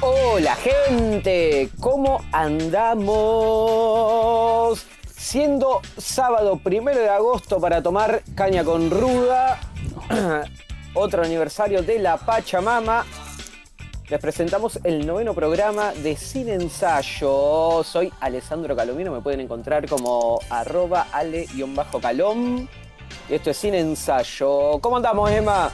Hola gente, ¿cómo andamos? Siendo sábado primero de agosto para tomar caña con ruda, otro aniversario de la Pachamama, les presentamos el noveno programa de Sin Ensayo. Soy Alessandro Calomino, me pueden encontrar como arroba ale-calom. Esto es Sin Ensayo. ¿Cómo andamos, Emma?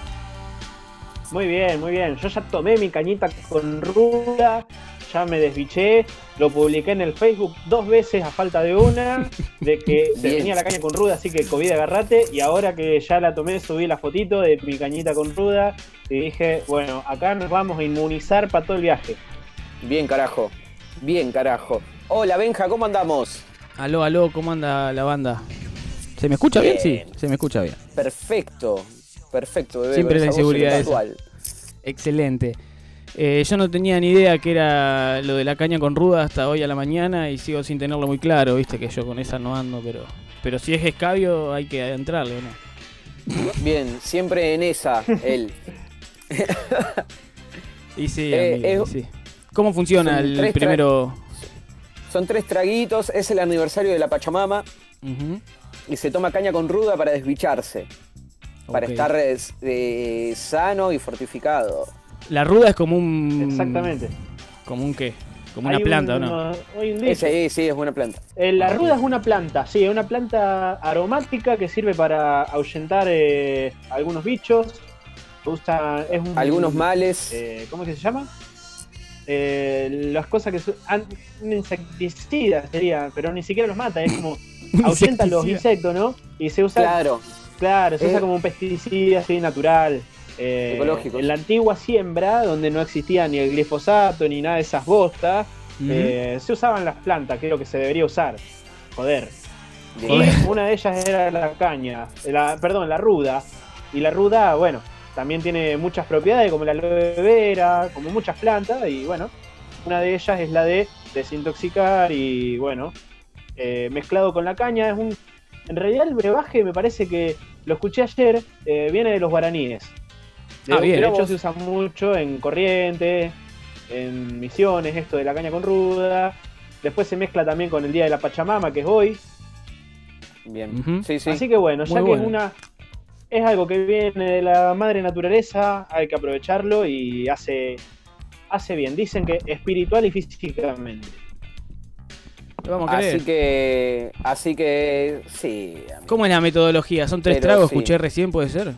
Muy bien, muy bien. Yo ya tomé mi cañita con ruda, ya me desbiché, lo publiqué en el Facebook dos veces a falta de una, de que se venía la caña con ruda, así que COVID agarrate, y ahora que ya la tomé, subí la fotito de mi cañita con ruda, y dije, bueno, acá nos vamos a inmunizar para todo el viaje. Bien, carajo, bien, carajo. Hola, Benja, ¿cómo andamos? Aló, aló, ¿cómo anda la banda? ¿Se me escucha bien? Sí, se me escucha bien. Perfecto, perfecto, bebé. Siempre la inseguridad Excelente. Eh, yo no tenía ni idea que era lo de la caña con ruda hasta hoy a la mañana y sigo sin tenerlo muy claro, viste que yo con esa no ando, pero pero si es escabio hay que entrarle, ¿no? Bien, siempre en esa, él. y sí, eh, sí. ¿Cómo funciona el primero? Son tres traguitos, es el aniversario de la Pachamama y se toma caña con ruda para desbicharse, para estar eh, sano y fortificado. La ruda es como un. Exactamente. ¿Como un qué? Como una planta, ¿o no? sí, sí, es una planta. Eh, la ruda es una planta, sí, es una planta aromática que sirve para ahuyentar eh, algunos bichos. Usa, es algunos males. Eh, ¿Cómo que se llama? las cosas que son un insecticida sería, pero ni siquiera los mata, es como ahuyenta los insectos, ¿no? Y se usa. Claro. Claro, se usa como un pesticida así natural. Eh, en la antigua siembra, donde no existía ni el glifosato ni nada de esas bostas, eh, se usaban las plantas, que es lo que se debería usar. Joder. Y una de ellas era la caña, la, perdón, la ruda. Y la ruda, bueno, también tiene muchas propiedades, como la aloe vera, como muchas plantas, y bueno, una de ellas es la de desintoxicar y bueno, eh, mezclado con la caña, es un... En realidad el brebaje me parece que, lo escuché ayer, viene de los guaraníes. De, ah, hecho, se usa mucho en corriente, en misiones, esto de la caña con ruda. Después se mezcla también con el día de la Pachamama, que es hoy. Bien, sí, sí. Así que bueno, ya que es una. Es algo que viene de la madre naturaleza, hay que aprovecharlo y hace, hace bien. Dicen que espiritual y físicamente. Vamos a así que, así que, sí. ¿Cómo es la metodología? ¿Son tres tragos? Escuché recién, ¿puede ser?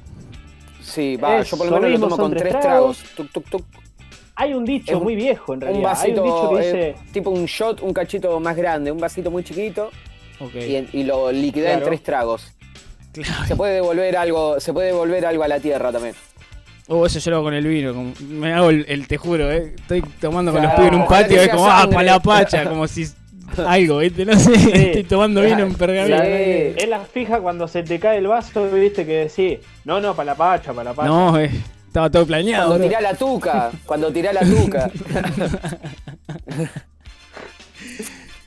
Sí, va, yo por lo menos lo tomo con tres tragos. Hay un dicho muy viejo en realidad. Un vasito, Hay un dicho que dice... tipo un shot, un cachito más grande, un vasito muy chiquito. Y, lo liquida en tres tragos. Se puede devolver algo, se puede devolver algo a la tierra también. Oh, eso yo lo hago con el vino, me hago el, te juro, eh. estoy tomando con los pibes en un patio, es como, ah, para la pacha, como si algo, ¿viste? No sé, estoy tomando vino en pergamino. Es la fija cuando se te cae el vaso, ¿viste? Que decís, no, no, para la pacha, para la pacha. No, eh, estaba todo planeado. Cuando tirá la tuca, cuando tirá la tuca.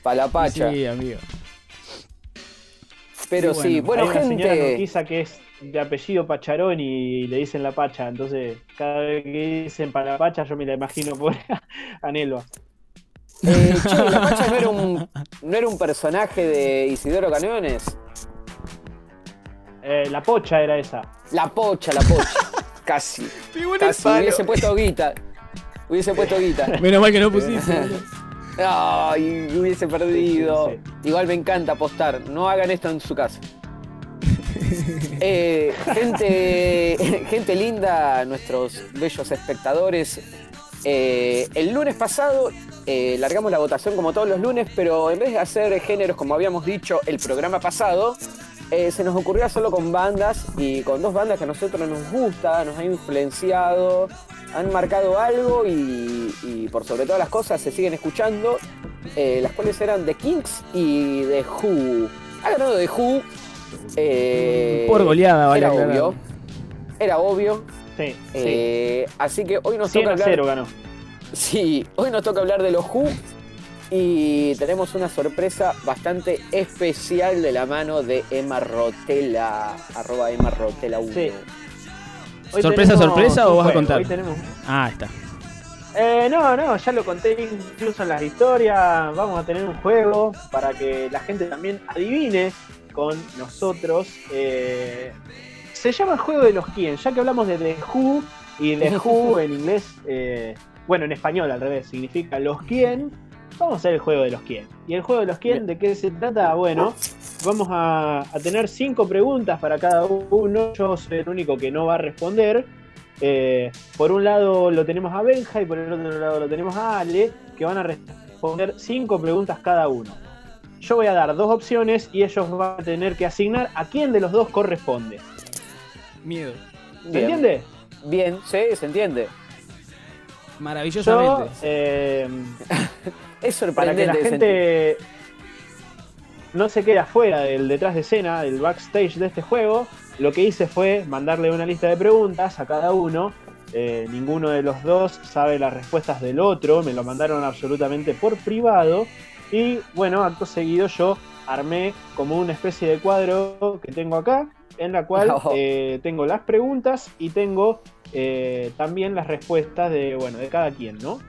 para la pacha. Sí, amigo. Pero sí, bueno, hay gente. Una señora que es de apellido Pacharón y le dicen la pacha, entonces cada vez que dicen para la pacha yo me la imagino por Anelo. Eh, che, ¿la Pacha no era, un, no era un personaje de Isidoro Caneones? Eh, la pocha era esa. La pocha, la pocha. Casi. Casi. Hubiese puesto guita. Hubiese puesto guita. Menos mal que no pusiste. Ay, hubiese perdido. Igual me encanta apostar. No hagan esto en su casa. Eh, gente, gente linda, nuestros bellos espectadores. Eh, el lunes pasado eh, largamos la votación como todos los lunes, pero en vez de hacer géneros como habíamos dicho el programa pasado, eh, se nos ocurrió hacerlo con bandas y con dos bandas que a nosotros nos gusta, nos ha influenciado, han marcado algo y, por sobre todas las cosas se siguen escuchando, las cuales eran The Kings y The Who. Ha ganado The Who. por goleada, vale. Era obvio. Era obvio. Sí, Así que hoy nos toca hablar. ganó. Sí, hoy nos toca hablar de los Who y tenemos una sorpresa bastante especial de la mano de Emma Rotela, arroba Emma Rotela 1. ¿Sorpresa, sorpresa o vas a contar? Hoy tenemos... Ah, está. Eh, no, no, ya lo conté incluso en las historias. Vamos a tener un juego para que la gente también adivine con nosotros. Eh, se llama el juego de los quién, ya que hablamos de The Who y The Who en inglés, eh, bueno, en español al revés, significa los quién. Vamos a hacer el juego de los quién. ¿Y el juego de los quién de qué se trata? Bueno, vamos a, tener cinco preguntas para cada uno. Yo soy el único que no va a responder. Eh, por un lado lo tenemos a Benja y por el otro lado lo tenemos a Ale, que van a responder cinco preguntas cada uno. Yo voy a dar dos opciones y ellos van a tener que asignar a quién de los dos corresponde. Miedo. ¿Se entiende? Bien, sí, se entiende. Maravillosamente. Eh, es sorprendente. Para que la gente no se quede afuera del detrás de escena, del backstage de este juego, lo que hice fue mandarle una lista de preguntas a cada uno. Eh, ninguno de los dos sabe las respuestas del otro, me lo mandaron absolutamente por privado. Y bueno, acto seguido yo armé como una especie de cuadro que tengo acá, en la cual eh, tengo las preguntas y tengo eh, también las respuestas de, bueno, de cada quien, ¿no?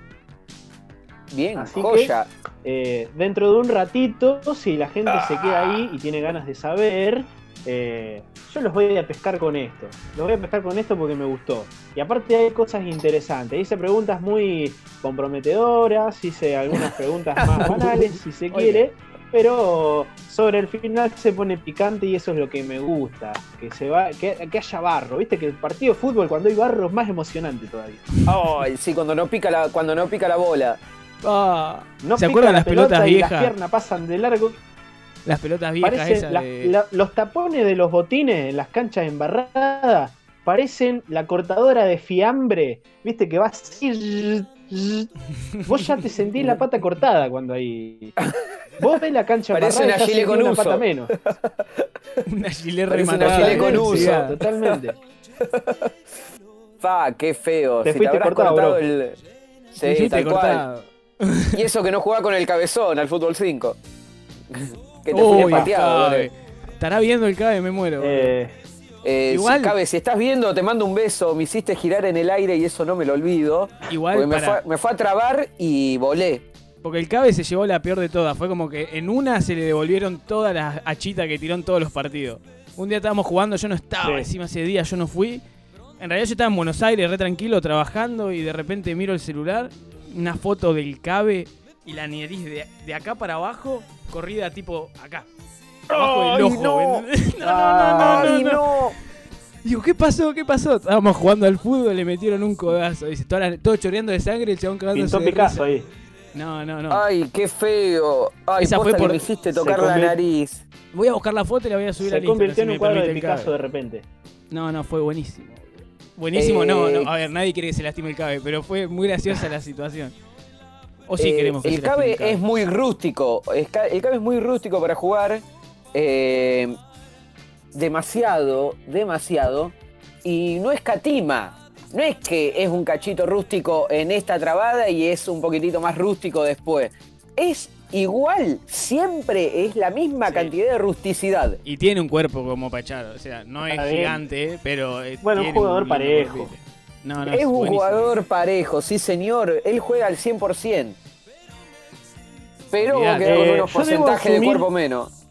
Bien, Así joya. Que, eh, dentro de un ratito, si la gente se queda ahí y tiene ganas de saber, yo los voy a pescar con esto. Los voy a pescar con esto porque me gustó. Y aparte hay cosas interesantes. Hice preguntas muy comprometedoras, hice algunas preguntas más banales, si se quiere pero sobre el final se pone picante y eso es lo que me gusta, que se va, que, haya barro, viste que el partido de fútbol cuando hay barro es más emocionante todavía. Ay, sí, cuando no pica la, cuando no pica la bola. Ah, no ¿Se acuerdan las pelotas viejas? Las piernas pasan de largo. Las pelotas viejas esas los tapones de los botines en las canchas embarradas parecen la cortadora de fiambre, viste que va así Vos ya te sentís la pata cortada cuando hay. Vos ves la cancha Parece una gilet con una pata menos. una gilet rematada. con uso. totalmente. Fa, qué feo. Te fuiste cortado, el. Sí, tal cual. Y eso que no jugaba con el cabezón al fútbol 5. que te Uy, pateado. Estará viendo el cabe, me muero. Eh, eh, Igual. Cabe, si estás viendo, te mando un beso. Me hiciste girar en el aire y eso no me lo olvido. Igual. Me, fue, a trabar y volé. Porque el Cabe se llevó la peor de todas. Fue como que en una se le devolvieron todas las achitas que tiró en todos los partidos. Un día estábamos jugando, yo no estaba, encima ese día yo no fui. En realidad yo estaba en Buenos Aires, re tranquilo, trabajando, y de repente miro el celular, una foto del Cabe y la nariz de, acá para abajo, corrida tipo acá. Abajo del ojo. No. no, no, no, no, Digo, ¿qué pasó? ¿Qué pasó? Estábamos jugando al fútbol, le metieron un codazo. Dice, todo, choreando de sangre, el chabón cagándose Pintó Picasso ahí. No, no, no. Ay, qué feo. Ay, Esa fue por... me hiciste tocar la nariz. Voy a buscar la foto y la voy a subir Se a Se convirtió en un cuadro de Picasso de repente. No, no, fue buenísimo. Buenísimo, no, no. A ver, nadie quiere que se lastime el cabe, pero fue muy graciosa la situación. O sí eh, queremos que el cabe, es muy rústico. El cabe es muy rústico para jugar. Eh, demasiado, demasiado. Y no escatima. No es que es un cachito rústico en esta trabada y es un poquitito más rústico después. Es igual, siempre es la misma cantidad de rusticidad. Y tiene un cuerpo como Pacharo, o sea, no es gigante, pero. Bueno, un jugador parejo. es un jugador parejo, sí señor. Él juega al 100%. Pero con eh, unos porcentajes de cuerpo menos.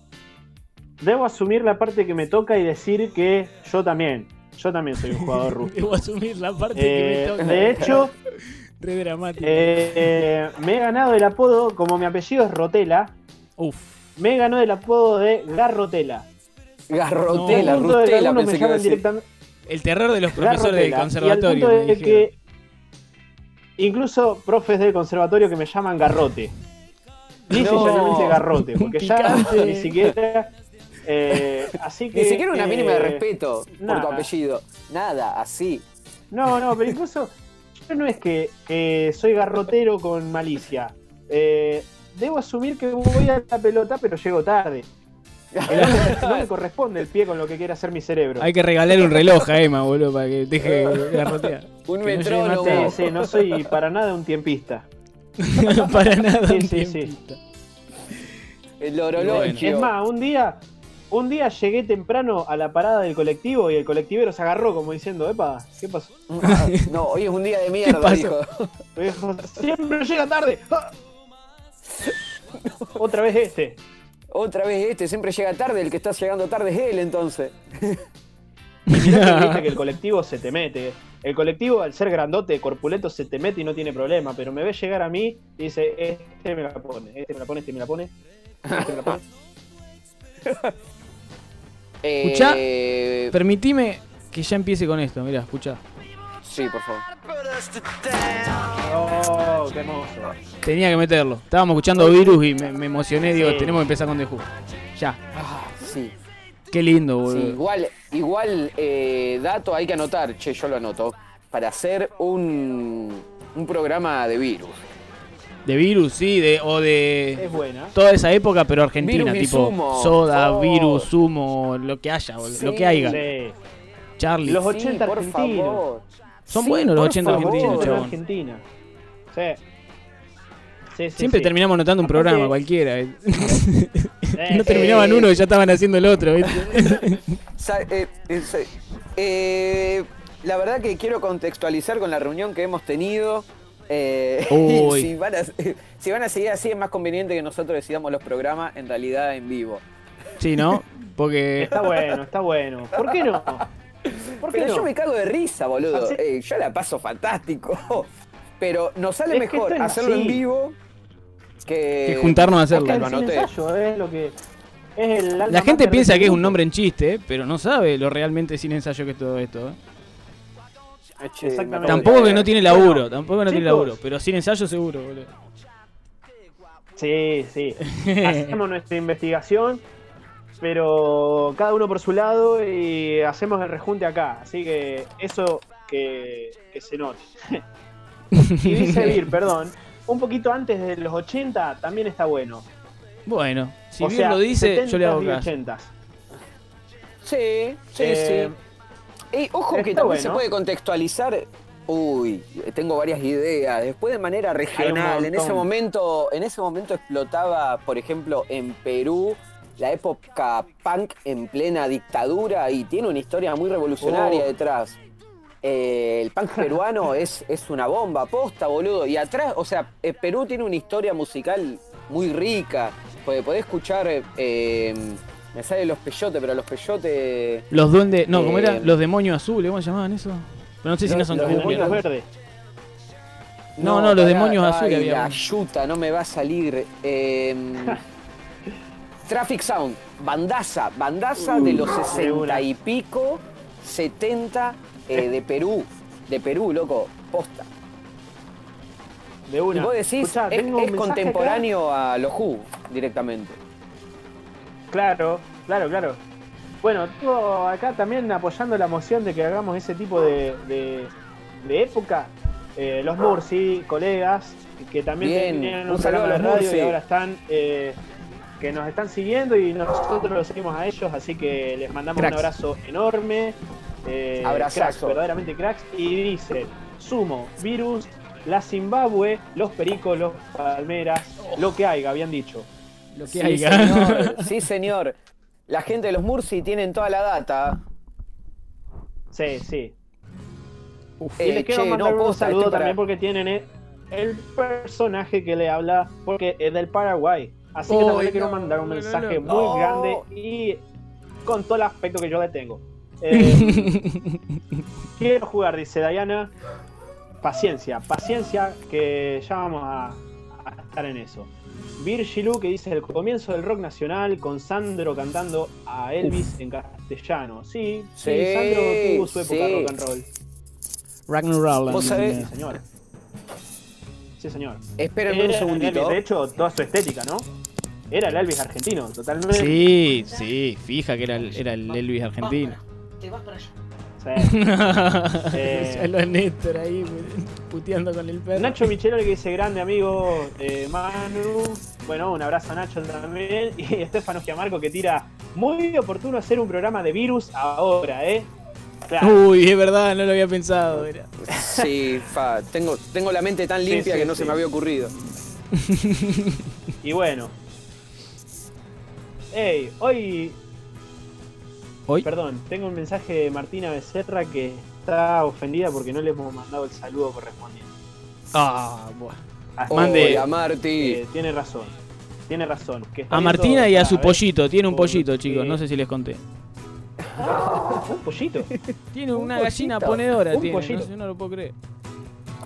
Debo asumir la parte que me toca y decir que yo también. Yo también soy un jugador rústico. Debo asumir la parte que me eh, toca. De hecho, Re dramático. Eh, me he ganado el apodo, como mi apellido es Rotela. Uf. Me he ganado el apodo de Garrotela. Garrotela, no, Rutela, me llaman directamente. El terror de los profesores del conservatorio. de que incluso profes del conservatorio que me llaman Garrote. Dice no, Garrote, porque ya ni siquiera eh, así que, Ni siquiera una mínima de eh, respeto por tu apellido. Nada, así. No, no, pero incluso yo no es que, soy garrotero con malicia. Eh, debo asumir que voy a la pelota, pero llego tarde. No me, corresponde el pie con lo que quiere hacer mi cerebro. Hay que regalarle un reloj a Emma, boludo, para que deje garrotear. un metrónomo. No sí, sí, no soy para nada un tiempista. para nada un tiempista. El orologio. Es más, un día un día llegué temprano a la parada del colectivo y el colectivero se agarró como diciendo, epa, ¿qué pasó? no, hoy es un día de mierda, dijo. Siempre llega tarde. Otra vez este. Otra vez este, siempre llega tarde, el que está llegando tarde es él entonces. Mirá que que el colectivo se te mete. El colectivo, al ser grandote, corpulento, se te mete y no tiene problema. Pero me ve llegar a mí y dice, este me la pone, este me la pone, este me la pone. Este me la pone. Escucha, eh, permitime que ya empiece con esto, mira, escucha. Sí, por favor. Oh, qué hermoso. Tenía que meterlo. Estábamos escuchando Virus y me, emocioné, digo, tenemos que empezar con The Who. Ya. Ah, sí. Qué lindo, boludo. igual, igual eh, dato hay que anotar, che, yo lo anoto, para hacer un, un programa de virus. De virus, sí, de, o de. Es buena. Toda esa época, pero argentina, tipo soda, oh. virus, sumo, lo que haya, lo que haya. Charlie. Los 80 argentinos. Son buenos los 80 argentinos, chabón. Argentina. Sí. Sí, Siempre terminamos notando un programa cualquiera. no terminaban uno y ya estaban haciendo el otro. Eh, eh, la verdad que quiero contextualizar con la reunión que hemos tenido. Eh, si, van a, seguir así, es más conveniente que nosotros decidamos los programas en realidad en vivo. Sí, ¿no? Porque. Está bueno, está bueno. ¿Por qué no? Pero yo me cago de risa, boludo. yo la paso fantástico. Pero nos sale mejor hacerlo en vivo que, juntarnos a hacerlo. es lo que la gente piensa que es un nombre en chiste, pero no sabe lo realmente sin ensayo que es todo esto. ¿eh? Tampoco que no tiene laburo, tampoco no tiene laburo, pero sin ensayo seguro, boludo. Sí, sí. Hacemos nuestra investigación, pero cada uno por su lado y hacemos el rejunte acá. Así que eso que, que se note. y dice Vir, perdón, un poquito antes de los 80 también está bueno. Bueno, si bien lo dice, yo le hago caso. Sí, sí, eh, sí. Ojo que también se puede contextualizar. Uy, tengo varias ideas. Después de manera regional, en ese momento, en ese momento explotaba, por ejemplo, en Perú la época punk en plena dictadura y tiene una historia muy revolucionaria oh. detrás. Eh, el punk peruano es, es una bomba, posta, boludo. Y atrás, o sea, eh, Perú tiene una historia musical muy rica. Podés escuchar. Eh, me salen los peyotes, pero los peyotes. Los duendes. No, ¿cómo era? Los demonios azules, ¿cómo se llamaban eso? Pero no sé si no son Los demonios verdes. No, no, los demonios azules había. La yuta, no me va a salir. Traffic Sound, bandaza, bandaza de los sesenta y pico, 70 eh, de Perú, de Perú, loco, posta. De una. Y vos decís, es, contemporáneo a los Who directamente. Claro, claro, claro. Bueno, todo acá también apoyando la moción de que hagamos ese tipo de, de, época. Eh, los Murci, colegas, que también tenían un, programa de radio y ahora están eh, que nos están siguiendo y nosotros los seguimos a ellos, así que les mandamos un abrazo enorme. Eh, Abrazazo. verdaderamente cracks. Y dice, Sumo, Virus, la Zimbabue, los Pericos, los Palmeras, lo que haya, habían dicho. Lo que sí, Señor, sí, señor. La gente de los Murci tienen toda la data. Sí, sí. y les quiero mandar un saludo también porque tienen el personaje que le habla, porque es del Paraguay. Así que también le quiero mandar un mensaje muy grande y con todo el aspecto que yo le tengo. Eh, quiero jugar, dice Diana. Paciencia, paciencia, que ya vamos a, estar en eso. Virgilu que dice el comienzo del rock nacional con Sandro cantando a Elvis en castellano. Sí, sí, Sandro tuvo su época rock and roll. Rock and roll. ¿Vos sabés? Sí, señor. Sí, señor. Espérenme un segundito. de hecho, toda su estética, ¿no? Era el Elvis argentino, totalmente. Sí, sí, fija que era el, era el Elvis argentino te vas para allá. Sí. eh, lo Néstor ahí puteando con el perro. Nacho Michelo que dice grande amigo eh, Manu. Bueno, un abrazo a Nacho también. Y Estefano Giamarco que tira muy oportuno hacer un programa de virus ahora, ¿eh? Uy, es verdad, no lo había pensado. Sí, fa, tengo, tengo la mente tan limpia que no se me había ocurrido. Y bueno. Hey, hoy ¿Hoy? Perdón, tengo un mensaje de Martina Becerra que está ofendida porque no le hemos mandado el saludo correspondiente. Ah, bueno. Mande a Marti. Eh, tiene razón. Tiene razón. a Martina y a su pollito. Tiene un pollito, chicos. No sé si les conté. ¿Un pollito? Tiene una gallina ponedora. Un tiene. Pollito. No, no lo puedo creer.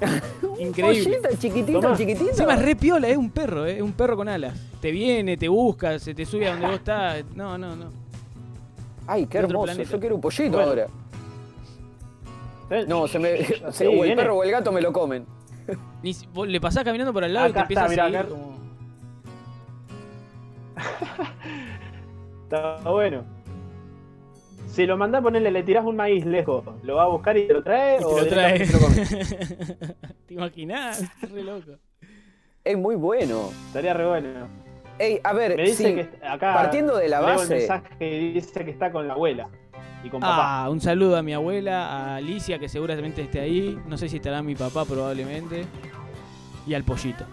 Increíble. Pollito, chiquitito, chiquitito. Encima re piola, es un perro, es un perro con alas. Te viene, te busca, se te sube a donde vos estás. No, no, no. Ay, qué hermoso. Yo quiero un pollito ahora. No, se me. o el perro o el gato me lo comen. le pasás caminando por al lado y te empieza a seguir como... Está bueno. Si lo mandás a ponerle, le tirás un maíz lejos, ¿lo va a buscar y te lo trae? o te lo trae. Te, ¿Te imaginás? re loco. Es muy bueno. Estaría re bueno. Ey, a ver, Me dice que acá partiendo de la base. El mensaje dice que está con la abuela. Y con ah, un saludo a mi abuela, a Alicia, que seguramente esté ahí. No sé si estará mi papá, probablemente. Y al pollito.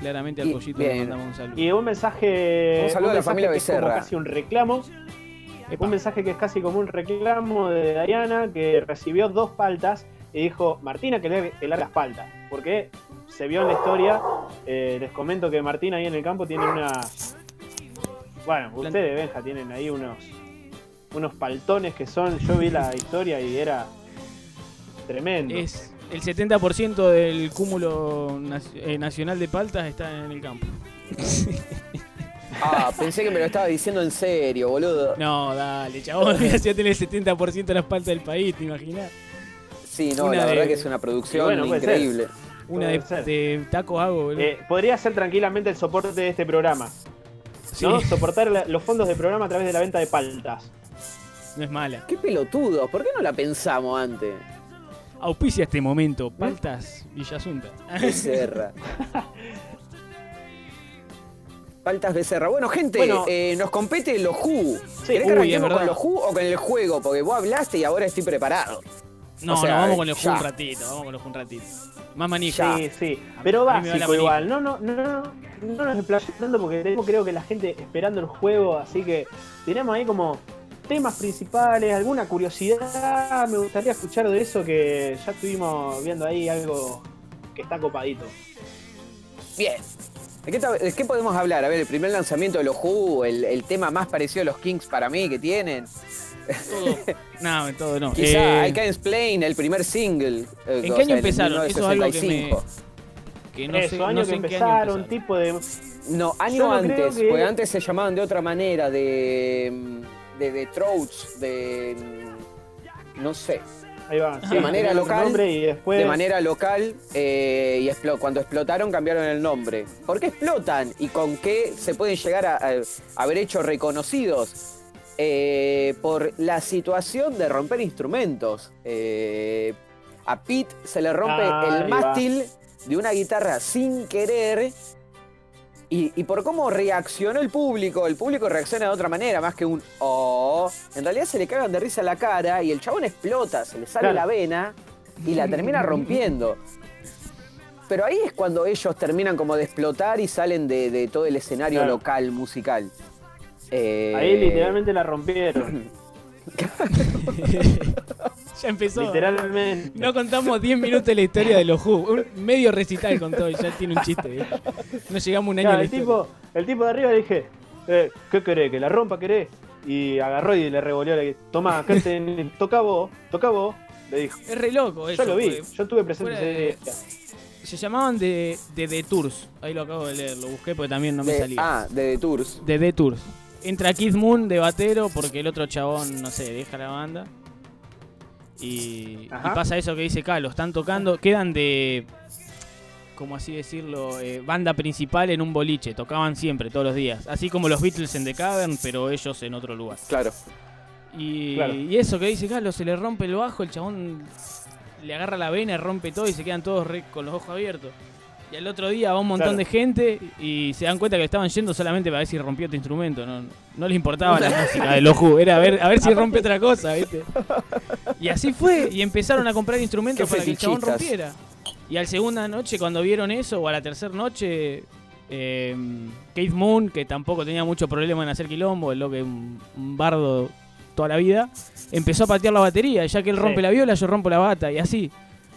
Claramente al pollito le mandamos un saludo. Y un mensaje. Un saludo a la familia Becerra. casi un reclamo. Un mensaje que es casi como un reclamo de Dayana, que recibió dos paltas y dijo: Martina, que le, que las paltas. Porque se vio en la historia. Eh, les comento que Martina ahí en el campo tiene una. Bueno, ustedes, Benja, tienen ahí unos unos paltones que son. Yo vi la historia y era tremendo. Es el 70% del cúmulo eh, nacional de paltas está en el campo. Ah, pensé que me lo estaba diciendo en serio, boludo. No, dale, chabón, ya tiene el 70% de las paltas del país, ¿te imaginas? Sí, no, la verdad que es una producción increíble. Una de, taco hago, boludo. Eh, podría ser tranquilamente el soporte de este programa. ¿no? Soportar los fondos del programa a través de la venta de paltas. No es mala. Qué pelotudo, ¿por qué no la pensamos antes? Auspicia este momento, Paltas Villasunta. Becerra. Paltas Becerra. Bueno, gente, eh, nos compete los Who. Sí. ¿Querés que con los Who o con el juego? Porque vos hablaste y ahora estoy preparado. No, no, vamos con los Who un ratito, vamos con los Who un ratito. Más manija. Sí, sí. Pero básico igual. No, no, no, no, no nos explayemos tanto porque tenemos creo que la gente esperando el juego, así que tenemos ahí como temas principales, alguna curiosidad, me gustaría escuchar de eso que ya estuvimos viendo ahí algo que está copadito. Bien. ¿De qué, podemos hablar? A ver, el primer lanzamiento de los Who, el, tema más parecido a los Kings para mí que tienen. Todo. no, todo no. Quizá eh, I Can Explain, el primer single. Eh, ¿En qué año empezaron? Eso es algo que me... Que no Eso, sé, año que empezaron, tipo de... No, año antes, porque antes se llamaban de otra manera, de mm, de, de Trouts, de. no sé. Ahí va. de manera local. Y después... De manera local. Eh, y cuando explotaron cambiaron el nombre. ¿Por qué explotan? ¿Y con qué se pueden llegar a, haber hecho reconocidos? Eh, por la situación de romper instrumentos. Eh, a Pete se le rompe ah, el mástil de una guitarra sin querer y, por cómo reaccionó el público, el público reacciona de otra manera, más que un oh. En realidad se le cagan de risa la cara y el chabón explota, se le sale la vena y la termina rompiendo. Pero ahí es cuando ellos terminan como de explotar y salen de, todo el escenario local, musical. Eh, ahí literalmente la rompieron. ya empezó. Literalmente. No contamos 10 minutos de la historia de los Who. Un medio recital contó y ya tiene un chiste. ¿eh? No llegamos un año a la el tipo, el tipo de arriba le dije, eh, ¿qué querés? ¿Que la rompa querés? Y agarró y le revolvió. Le dije, tomá, acá te, toca vos, toca vos. Le dijo. Es re loco eso. Yo lo vi, yo estuve presente ese día. Se llamaban de, de The Tours. Ahí lo acabo de leer, lo busqué porque también no me salía. Ah, de The Tours. De The Tours. Entra Keith Moon de batero porque el otro chabón, no sé, deja la banda. Y, pasa eso que dice Carlos, están tocando, quedan de, como así decirlo, eh, banda principal en un boliche, tocaban siempre, todos los días. Así como los Beatles en The Cavern, pero ellos en otro lugar. Claro. Y, y eso que dice Carlos, se le rompe el bajo, el chabón le agarra la vena, rompe todo y se quedan todos con los ojos abiertos. Y al otro día va un montón de gente y se dan cuenta que estaban yendo solamente para ver si rompió tu instrumento. No, no les importaba la música de Loju, era a ver, a ver si rompe otra cosa, ¿viste? Y así fue, y empezaron a comprar instrumentos para que el chabón rompiera. Y al segunda noche, cuando vieron eso, o a la tercera noche, eh, Keith Moon, que tampoco tenía mucho problema en hacer quilombo, el lo que un, un bardo toda la vida, empezó a patear la batería. Ya que él rompe la viola, yo rompo la bata y así.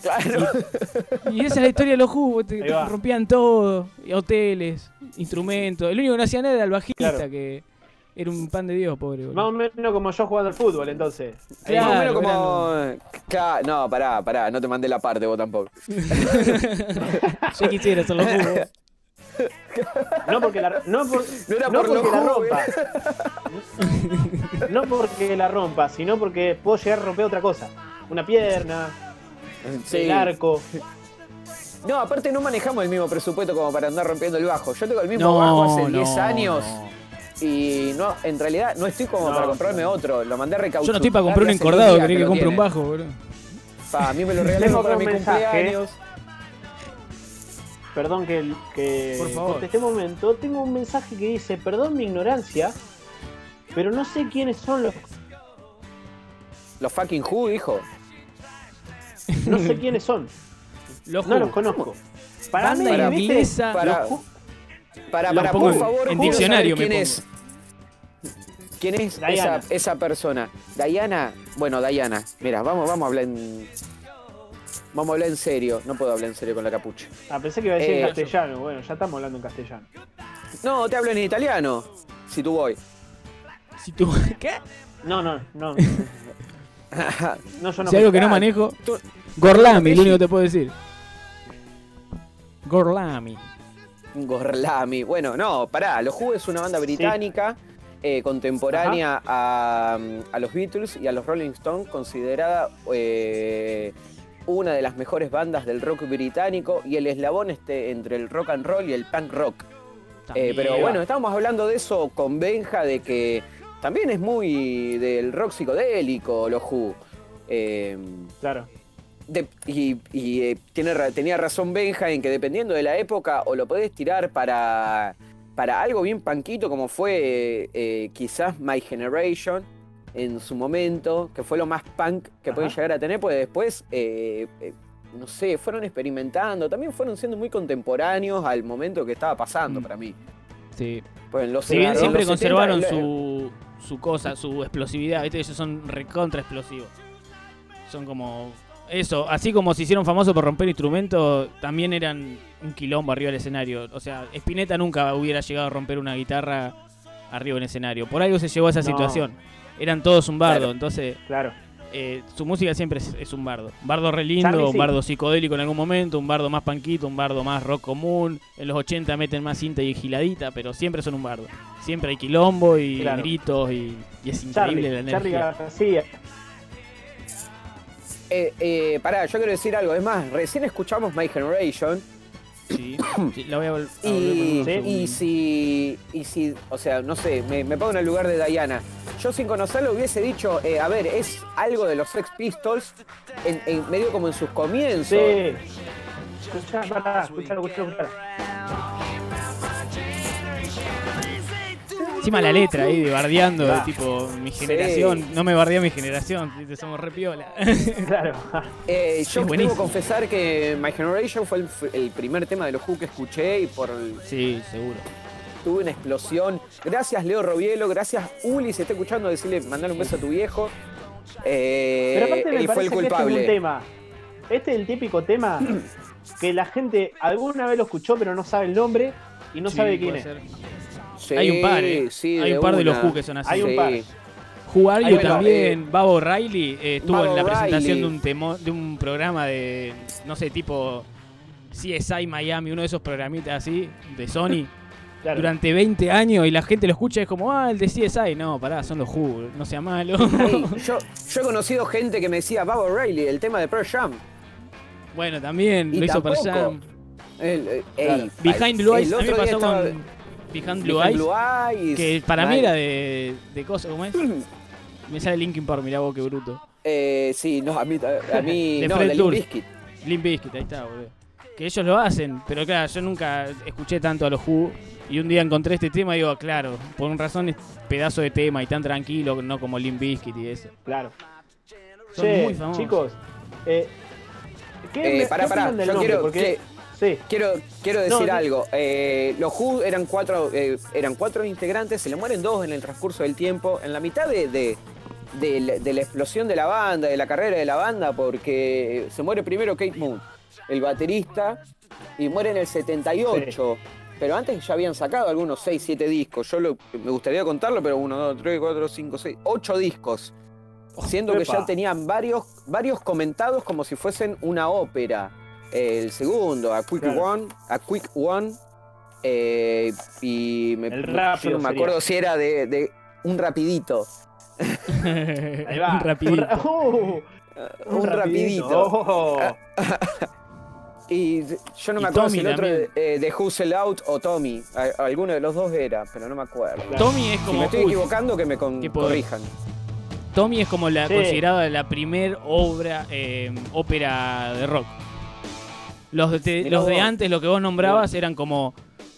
Claro. Y, esa es la historia de los jugos. rompían todo, hoteles, instrumentos. El único que no hacía nada era el bajista, que era un pan de Dios, pobre. Más o menos como yo jugando al fútbol, entonces. Más o menos como. No, pará, pará, no te mandé la parte vos tampoco. yo quisiera hacer los jugos. No porque la, no por, no porque la rompa. no porque la rompa, sino porque puedo llegar a romper otra cosa. Una pierna, el arco. No, aparte no manejamos el mismo presupuesto como para andar rompiendo el bajo. Yo tengo el mismo bajo hace 10 años. Y no, en realidad no estoy como para comprarme otro. Lo mandé a recauchutar. Yo no estoy para comprar un encordado, quería que compre un bajo, bro. a mí me lo regalaron para mi cumpleaños. Perdón que, que Por favor. este momento. Tengo un mensaje que dice, perdón mi ignorancia, pero no sé quiénes son los... Los fucking Who, hijo. No sé quiénes son. Los no los conozco. Para Banda mí, inglesa. Para, para, para, por favor, en diccionario quién es. ¿Quién es esa, esa, persona? Diana. Bueno, Diana. Mira, vamos, vamos a hablar en. Vamos a hablar en serio. No puedo hablar en serio con la capucha. Ah, pensé que iba a decir en eh, castellano. Bueno, ya estamos hablando en castellano. No, te hablo en italiano. Si tú voy. Si tú. ¿Qué? No, no, no. no, yo no si algo que no manejo. Gorlami, lo único que te puedo decir. Gorlami. Gorlami. Bueno, no, pará. Los Who es una banda británica eh, contemporánea a, los Beatles y a los Rolling Stones, considerada eh, una de las mejores bandas del rock británico y el eslabón este entre el rock and roll y el punk rock. Eh, pero bueno, estábamos hablando de eso con Benja, de que también es muy del rock psicodélico, los Who. claro y, eh, tiene, tenía razón Benja en que dependiendo de la época o lo podés tirar para, para algo bien panquito como fue eh, quizás My Generation en su momento, que fue lo más punk que pueden llegar a tener, pues después, eh, no sé, fueron experimentando, también fueron siendo muy contemporáneos al momento que estaba pasando mm. para mí. Sí. Pues los siempre conservaron su, su cosa, su explosividad, ¿viste? ellos son recontra explosivos. Son como eso, así como se hicieron famosos por romper instrumentos, también eran un quilombo arriba del escenario. O sea, Spinetta nunca hubiera llegado a romper una guitarra arriba del escenario. Por algo se llegó a esa situación. Eran todos un bardo, entonces. Claro. Eh, su música siempre es, un bardo. Un bardo re lindo, un bardo psicodélico en algún momento, un bardo más panquito, un bardo más rock común. En los 80 meten más cinta y giladita, pero siempre son un bardo. Siempre hay quilombo y gritos y, es increíble la energía. Eh, eh, pará, yo quiero decir algo. Es más, recién escuchamos My Generation. Sí, la voy a, volver y, y, si, y si, o sea, no sé, me, pongo en el lugar de Diana. Yo sin conocerlo hubiese dicho, eh, a ver, es algo de los Sex Pistols, en, medio como en sus comienzos. Sí. Escucha, pará, escuchalo, escuchalo, Encima la letra ahí de bardeando, de tipo, mi generación, no me bardea mi generación, somos repiola. claro. Eh, yo debo confesar que My Generation fue el, primer tema de los Who que escuché y por. sí, seguro. Tuve una explosión. Gracias, Leo Robielo. Gracias, Uli. Si está escuchando, decirle, mandar un beso a tu viejo. Eh, Pero aparte me fue el culpable. Este es, tema. este es el típico tema que la gente alguna vez lo escuchó, pero no sabe el nombre y no sabe quién es hay un par, ¿eh? hay un par de los Who que son así. Hay un par. Who también, eh, Babo Riley eh, estuvo en la presentación de un, temo, de un programa de, no sé, tipo CSI Miami, uno de esos programitas así, de Sony. Durante 20 años y la gente lo escucha y es como, ah, el de CSI. No, pará, son los Who, no sea malo. yo, yo, he conocido gente que me decía, Babo Riley, el tema de Pearl Jam. Bueno, también lo hizo Pearl Jam. Behind Blue Eyes, a mí me pasó con Behind Blue, Eyes, Que para mí era de, de cosas, ¿cómo es? Me sale Linkin Park, mirá vos qué bruto. Eh, sí, no, a mí, a mí de no, de Limp Bizkit. Limp Bizkit, ahí está, boludo. Que ellos lo hacen, pero claro, yo nunca escuché tanto a los Who y un día encontré este tema y digo, claro, por una razón es pedazo de tema y tan tranquilo, no como Limp Bizkit y eso. Claro. Son muy famosos. Chicos, eh, ¿qué, eh, para, para, yo quiero, porque... Quiero, quiero decir algo. Eh, los Who eran cuatro, eh, eran cuatro integrantes, se le mueren dos en el transcurso del tiempo. En la mitad de, de, la explosión de la banda, de la carrera de la banda, porque se muere primero Kate Moon, el baterista, y muere en el 78. Pero antes ya habían sacado algunos 6, 7 discos. Yo me gustaría contarlo, pero 1, 2, 3, 4, 5, 6, 8 discos. Siendo que ya tenían varios, varios comentados como si fuesen una ópera. El segundo, A Quick One, A Quick One. Eh, y me, yo no me acuerdo si era de, un rapidito. Ahí va. un rapidito. un, rapidito. Oh. y yo no me acuerdo si el otro de, eh, de Hustle Out o Tommy. alguno de los dos era, pero no me acuerdo. Tommy es como. Si me estoy equivocando, que me corrijan. Tommy es como la considerada la primer obra, eh, ópera de rock. Los de, los de antes, lo que vos nombrabas, eran como.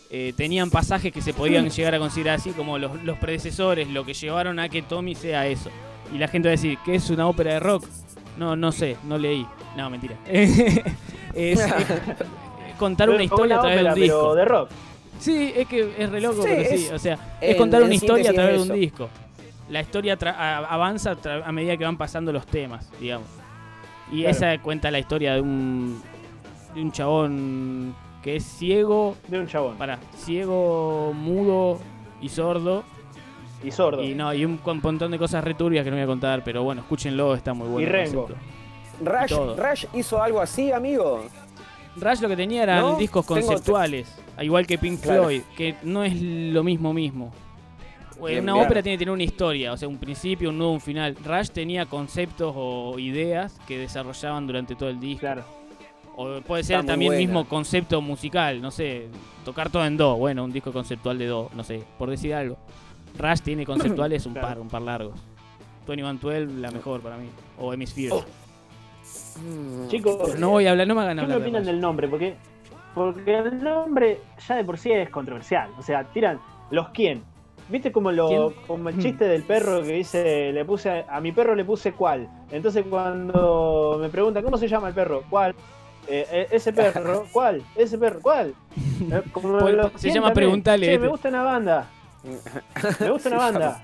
Eh, tenían pasajes que se podían llegar a considerar así como los, predecesores, lo que llevaron a que Tommy sea eso. Y la gente va a decir, ¿qué es una ópera de rock? No, no sé, no leí. No, mentira. es, contar una historia a través de un disco. de rock. Sí, es que es re loco, pero sí. O sea, es contar una historia a través de un disco la historia avanza a medida que van pasando los temas, digamos. Y esa cuenta la historia de un, de un chabón que es ciego. De un chabón. Para, ciego, mudo y sordo. Y sordo. Y no, y un, montón de cosas returbias que no voy a contar, pero bueno, escúchenlo, está muy bueno. Y Rengo. Rush, hizo algo así, amigo. Rush lo que tenía eran discos conceptuales, igual que Pink Floyd, que no es lo mismo mismo una ópera tiene que tener una historia, o sea, un principio, un nudo, un final. Rush tenía conceptos o ideas que desarrollaban durante todo el disco. Claro. O puede ser también el mismo concepto musical, no sé, tocar todo en do, bueno, un disco conceptual de do, no sé, por decir algo. Rush tiene conceptuales un par, un par largos. 2112 la mejor para mí, o Hemisphere. Oh. Chicos, no voy a hablar, no me hagan hablar. ¿Qué opinan del nombre? Porque porque el nombre ya de por sí es controversial, o sea, tiran los quién, ¿Viste como, lo, como el chiste del perro que dice, le puse a, mi perro le puse cuál? Entonces cuando me preguntan, ¿cómo se llama el perro? ¿Cuál? Eh, eh, ese perro, ¿cuál? Ese perro, ¿cuál? Eh, se llama preguntarle. Che, me gusta una banda. Me gusta una banda.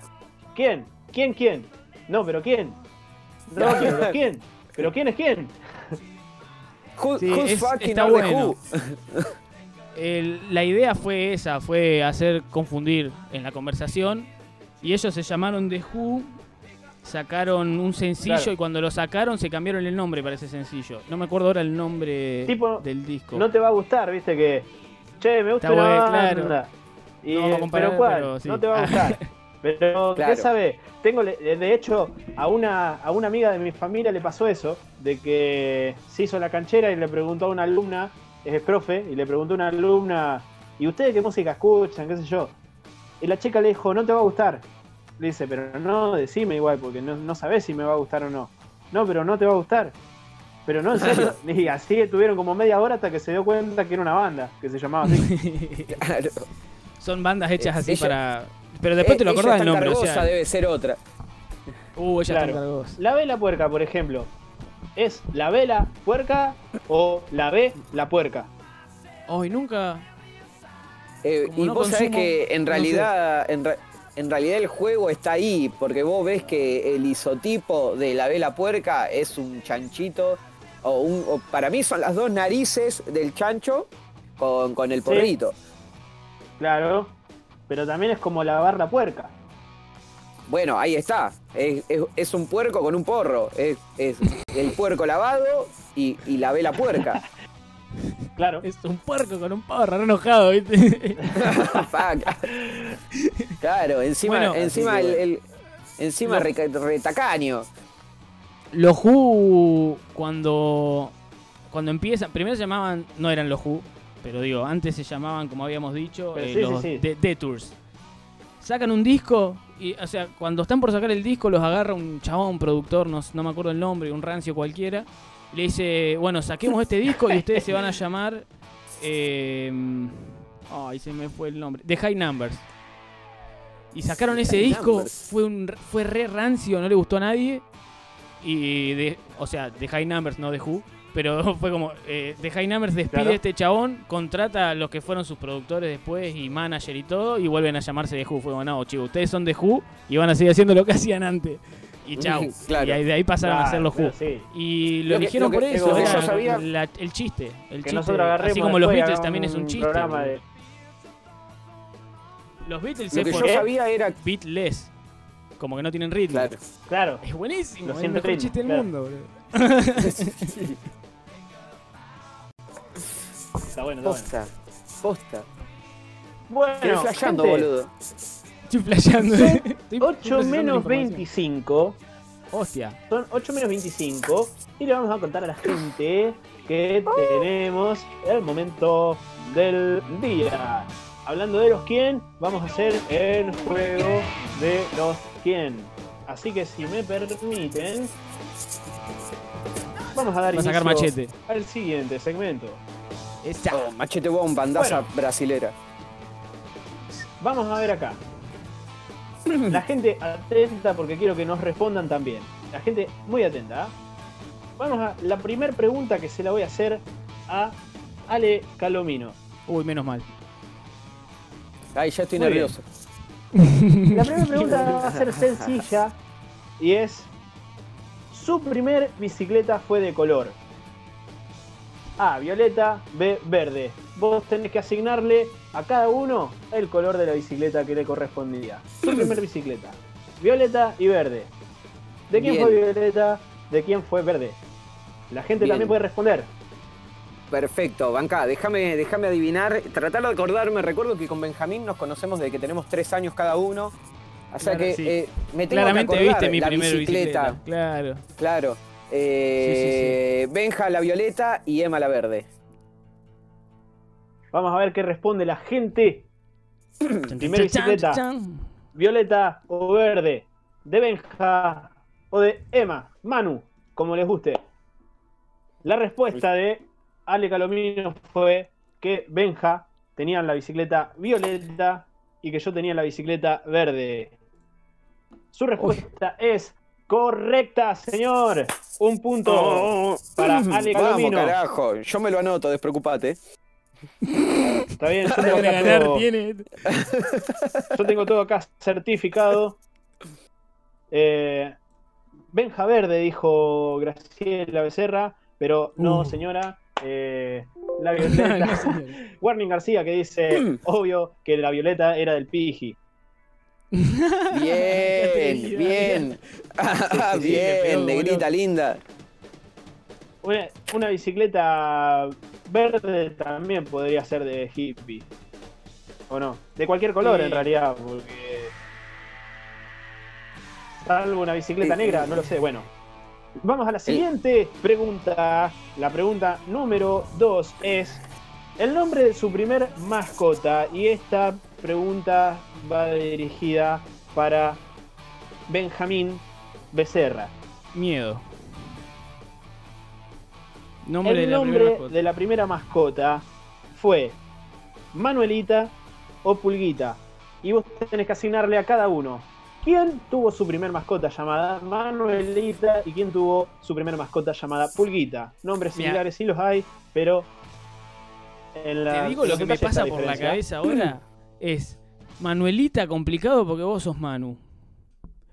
¿Quién? ¿Quién, quién? No, pero ¿quién? No, pero ¿quién? ¿Pero quién es quién? who's fucking está bueno la idea fue esa, fue hacer confundir en la conversación. Y ellos se llamaron The Who, sacaron un sencillo y cuando lo sacaron se cambiaron el nombre para ese sencillo. No me acuerdo ahora el nombre del disco. No te va a gustar, viste que. Che, me gusta la banda. Y, pero cuál, no te va a gustar. pero ¿qué sabe? Tengo de hecho a una a una amiga de mi familia le pasó eso, de que se hizo la canchera y le preguntó a una alumna es profe, y le preguntó a una alumna, ¿y ustedes qué música escuchan? ¿Qué sé yo? Y la chica le dijo, no te va a gustar. Le dice, pero no, decime igual, porque no, no sabes si me va a gustar o no. No, pero no te va a gustar. Pero no, en serio. y así estuvieron como media hora hasta que se dio cuenta que era una banda, que se llamaba así. Son bandas hechas así para... Pero después te lo acordás el nombre. O sea... debe ser otra. Uh, ella La vela puerca, por ejemplo. ¿Es la vela puerca o la B la puerca? Hoy nunca. Eh, y vos sabés que en realidad, en, realidad el juego está ahí, porque vos ves que el isotipo de la vela puerca es un chanchito, o, un, para mí son las dos narices del chancho con, el porrito. Claro, pero también es como lavar la puerca. Bueno, ahí está. Es, un puerco con un porro. Es, el puerco lavado y, la vela puerca. Claro. Es un puerco con un porro, enojado, ¿viste? claro, encima, encima el, encima retacaño. Los Who cuando cuando empiezan, primero se llamaban, no eran los Who, pero digo, antes se llamaban, como habíamos dicho, eh, los Detours. Sacan un disco y, o sea, cuando están por sacar el disco, los agarra un chabón, un productor, no, no me acuerdo el nombre, un rancio cualquiera. Le dice, bueno, saquemos este disco y ustedes se van a llamar. Eh, ay, se me fue el nombre. The High Numbers. Y sacaron ese disco, fue un fue re rancio, no le gustó a nadie. Y de, o sea, The High Numbers, no The Who. Pero fue como, eh, The High Numbers despide a este chabón, contrata a los que fueron sus productores después y manager y todo, y vuelven a llamarse The Who. Fue como, no, chicos, ustedes son The Who y van a seguir haciendo lo que hacían antes. Y chau. claro. Y de ahí pasaron a ser los Who. Y lo, eligieron por eso, era el chiste. El chiste. Así como los Beatles también es un chiste. Los Beatles lo que yo sabía era Beatles. Como que no tienen ritmo. Claro. claro. Es buenísimo. es el mejor chiste del mundo, bro. está bueno, está Posta. Posta. Bueno, Estoy flasheando, boludo. Estoy flasheando. 8 menos 25. Hostia. Son 8 menos 25. Y le vamos a contar a la gente que tenemos el momento del día. Hablando de los quién, vamos a hacer el juego de los quién. Así que si me permiten, vamos a dar inicio a sacar machete. al siguiente segmento. Oh, machete bomba, bandaza brasilera. Vamos a ver acá. La gente atenta porque quiero que nos respondan también. La gente muy atenta. ¿ah? Vamos a la primera pregunta que se la voy a hacer a Ale Calomino. Uy, menos mal. Ay, ya estoy nervioso. La primera pregunta va a ser sencilla y es: Su primer bicicleta fue de color. A, violeta, B, verde. Vos tenés que asignarle a cada uno el color de la bicicleta que le correspondía. Su primer bicicleta. Violeta y verde. ¿De quién fue violeta? ¿De quién fue verde? La gente también puede responder. Perfecto, Banca, déjame, déjame adivinar, tratar de acordarme, recuerdo que con Benjamín nos conocemos desde que tenemos tres años cada uno. O sea que eh, me tengo Claramente que acordar, viste mi la bicicleta. bicicleta. Claro. Claro. Eh, Benja la violeta y Emma la verde. Vamos a ver qué responde la gente. Primera bicicleta. Violeta o verde. De Benja o de Emma. Manu, como les guste. La respuesta de Ale Calomino fue que Benja tenía la bicicleta violeta y que yo tenía la bicicleta verde. Su respuesta es Correcta, señor. Un punto oh, para Ale Vamos, carajo. Yo me lo anoto, despreocupate. Está bien, yo tengo, ganar, todo... tiene. yo tengo todo acá certificado. Eh, Benja Verde, dijo Graciela Becerra, pero no, uh. señora. Eh, la violeta. Warning García que dice, obvio, que la violeta era del Piji. Bien, bien. bien, negrita linda. Una, bicicleta verde también podría ser de hippie. ¿O no? De cualquier color en realidad, porque. Salvo una bicicleta negra, no lo sé. Bueno, vamos a la siguiente pregunta. La pregunta número 2 es: el nombre de su primer mascota. Y esta pregunta va dirigida para Benjamín Becerra. Miedo. Nombre el de nombre de la primera mascota fue Manuelita o Pulguita. Y vos tenés que asignarle a cada uno. ¿Quién tuvo su primer mascota llamada Manuelita y quién tuvo su primer mascota llamada Pulguita? Nombres similares sí los hay, pero te digo lo que me pasa por la cabeza ahora es Manuelita complicado porque vos sos Manu.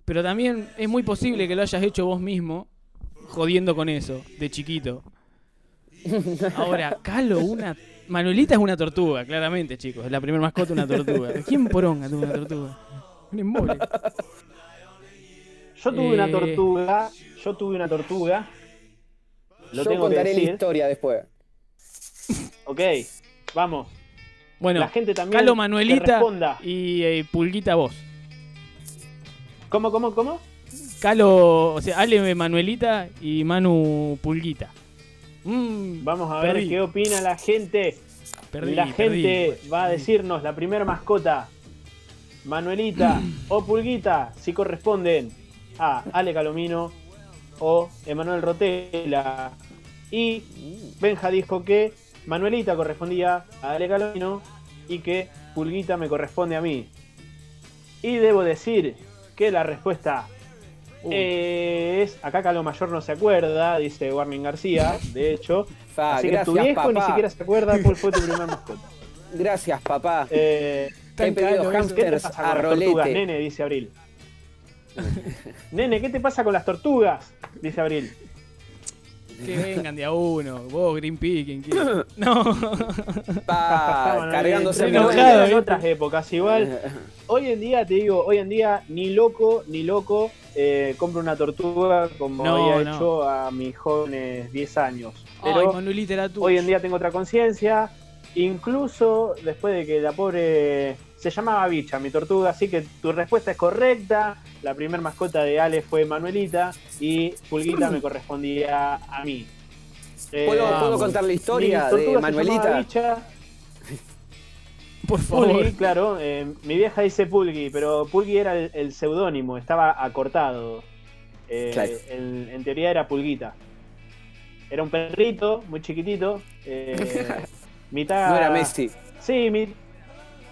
Pero también es muy posible que lo hayas hecho vos mismo jodiendo con eso, de chiquito. Ahora, Calo, una. Manuelita es una tortuga, claramente, chicos. Es la primera mascota una tortuga. ¿Quién poronga tuvo una tortuga? Un embole. Yo tuve una eh, tortuga. Yo tuve una tortuga. Lo Yo contaré la historia después. Ok, vamos. Bueno, la gente también Calo Manuelita y eh, Pulguita vos. ¿Cómo, cómo, cómo? Calo, o sea, Ale Manuelita y Manu Pulguita. Mm, vamos a ver qué opina la gente. la gente pues. va a decirnos la primera mascota, Manuelita o Pulguita, si corresponden a Ale Calomino o Emanuel Rotela. Y Benja dijo que Manuelita correspondía a Ale Calomino y que Pulguita me corresponde a mí. Y debo decir que la respuesta es. Acá Calo Mayor no se acuerda, dice Warning García, de hecho. así que tu viejo ni siquiera se acuerda cuál fue tu primer mascota. Gracias, papá. Eh, He pedido hamsters a rolete. nene, dice Abril. Nene, ¿qué te pasa con las tortugas? Dice Abril. Que vengan de a uno. Vos, Greenpeace, quien quiera. No. Pa, cargándose en en otras épocas. Igual, hoy en día, te digo, hoy en día, ni loco, ni loco, eh, compro una tortuga como había hecho a mis jóvenes 10 años. Pero hoy en día tengo otra conciencia. Incluso después de que la pobre se llamaba Bicha, mi tortuga, así que tu respuesta es correcta. La primera mascota de Ale fue Manuelita y Pulguita me correspondía a mí. ¿Puedo, eh, contar la historia de Manuelita? Bicha. Por favor. Pulgui, claro. Eh, mi vieja dice Pulgui, pero Pulgui era el, seudónimo, estaba acortado. Eh, en, teoría era Pulguita. Era un perrito muy chiquitito. mitad... No era Messi. Sí, mi,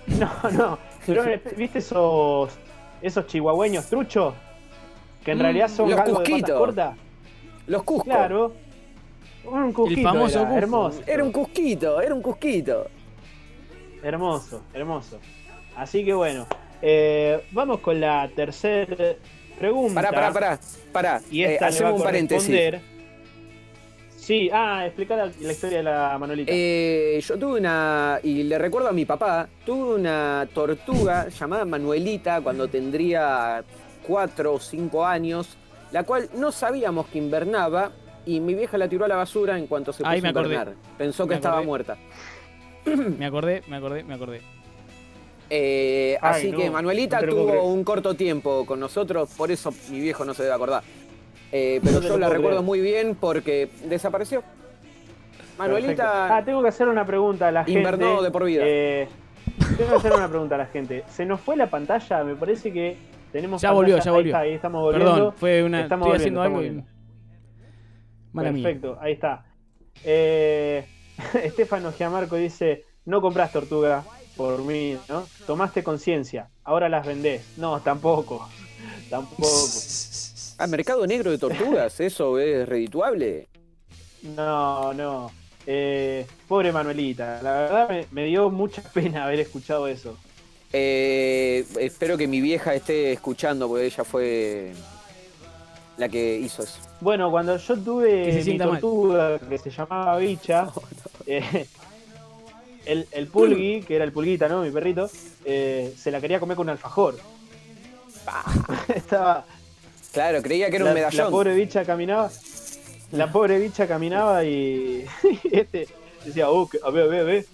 No, no. Pero, ¿viste esos, esos chihuahueños truchos? Que en mm, realidad son los cusquitos. Los cuscos. Claro. Un cusquito. El famoso era, hermoso. Era un cusquito, era un cusquito. Hermoso, hermoso. Así que bueno, eh, vamos con la tercera pregunta. Pará, pará, pará. pará. Y esta eh, hacemos un paréntesis. Sí, ah, explica la, historia de la Manolita. Eh, yo tuve una, y le recuerdo a mi papá, tuve una tortuga llamada Manuelita cuando tendría cuatro o cinco años, la cual no sabíamos que invernaba y mi vieja la tiró a la basura en cuanto se puso a invernar. Pensó que estaba muerta. Me acordé, me acordé, me acordé. Eh, así que Manuelita tuvo un corto tiempo con nosotros, por eso mi viejo no se debe acordar. Eh, pero yo la recuerdo muy bien porque desapareció. Manuelita. Ah, tengo que hacer una pregunta a la gente. Invernó de por vida. Eh, tengo que hacer una pregunta a la gente. Se nos fue la pantalla, me parece que tenemos. Ya volvió, ya volvió. Ahí, estamos volviendo. Perdón, fue una. Estamos haciendo algo Perfecto, ahí está. Eh, Estefano Giamarco dice: No compras tortuga por mí, ¿no? Tomaste conciencia, ahora las vendés. No, tampoco. Tampoco. Ah, mercado negro de tortugas, ¿eso es redituable? No, no. Eh, pobre Manuelita, la verdad me, dio mucha pena haber escuchado eso. Eh, espero que mi vieja esté escuchando, porque ella fue la que hizo eso. Bueno, cuando yo tuve mi tortuga que se llamaba Bicha, eh, el, el, pulgui, que era el pulguita, ¿no? Mi perrito, se la quería comer con un alfajor. Estaba, Claro, creía que era un medallón. La pobre bicha caminaba. La pobre bicha caminaba y. este decía, uh, a ver, a ver, a ver.